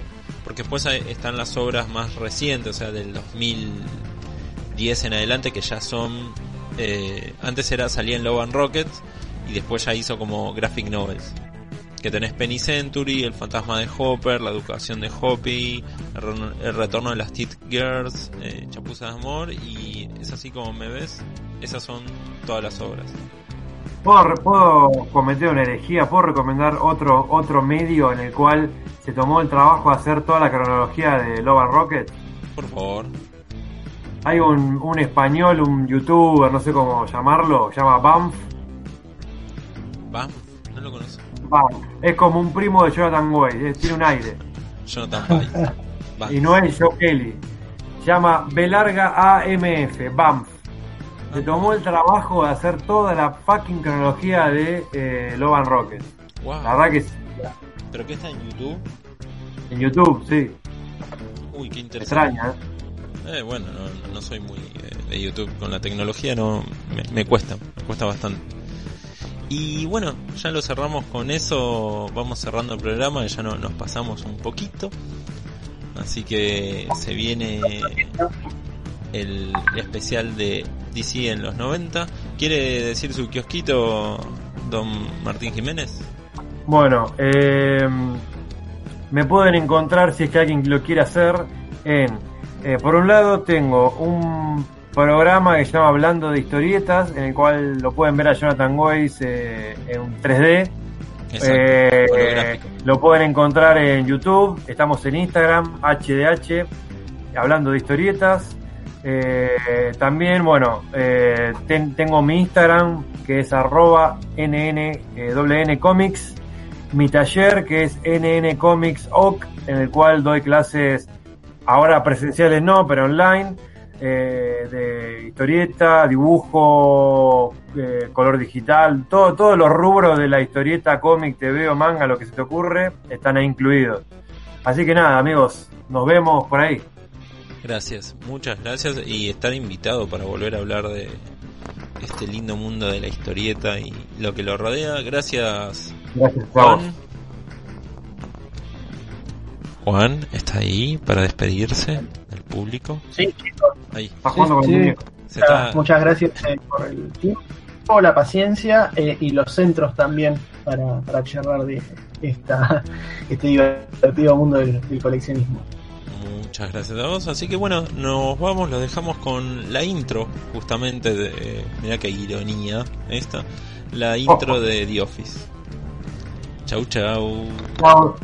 porque después están las obras más recientes, o sea, del 2010 en adelante que ya son eh, antes era salía en Love and Rockets y después ya hizo como graphic novels. Que tenés Penny Century, El fantasma de Hopper, La educación de Hoppy, El, re- el retorno de las Tit Girls, eh, Chapuza de Amor y es así como me ves. Esas son todas las obras. ¿Puedo, cometer una herejía? ¿Puedo recomendar otro, otro medio en el cual se tomó el trabajo de hacer toda la cronología de Love and Rocket? Por favor. Hay un, un español, un youtuber, no sé cómo llamarlo, se llama Bamf. ¿Va? No lo conozco. Bamf. Es como un primo de Jonathan Way, tiene un aire. Jonathan. Va. Y no es Joe Kelly. Se llama B larga AMF, Bamf. Se tomó el trabajo de hacer toda la fucking cronología de eh, Love and Rocket. Wow. La verdad que sí. ¿Pero qué está en YouTube? En YouTube, sí. Uy, qué interesante. Extraña, ¿eh? Eh, bueno, no, soy muy eh, de YouTube con la tecnología, no me, me cuesta, me cuesta bastante. Y bueno, ya lo cerramos con eso, vamos cerrando el programa, ya no, nos pasamos un poquito. Así que se viene el, especial de DC en los 90. ¿Quiere decir su kiosquito, don Martín Jiménez? Bueno, eh, me pueden encontrar si es que alguien lo quiere hacer en, eh, por un lado tengo un programa que se llama Hablando de Historietas, en el cual lo pueden ver a Jonathan Weiss eh, en 3D. Exacto, Eh, holográfico. lo pueden encontrar en YouTube, estamos en Instagram, HDH, hablando de historietas. Eh, también, bueno, eh, ten- tengo mi Instagram que es arroba NN, Comics, mi taller que es NN Comics OC, en el cual doy clases ahora presenciales no, pero online, eh, de historieta, dibujo, eh, color digital, todo, todos los rubros de la historieta, cómic, TV o manga, lo que se te ocurre, están ahí incluidos. Así que nada, amigos, nos vemos por ahí. Gracias, muchas gracias y estar invitado para volver a hablar de este lindo mundo de la historieta y lo que lo rodea. Gracias. Juan. Juan, ¿está ahí para despedirse del público? Sí, chicos, Ahí, Está jugando con sí. el muñeco. se está... muchas gracias eh, por el tiempo, la paciencia eh, y los centros también para, para charlar de esta, este divertido mundo del, del coleccionismo. Muchas gracias a vos. Así que bueno, nos vamos, lo dejamos con la intro, justamente de. Mira qué ironía esta. La intro de The Office. Chau, chau. Chao.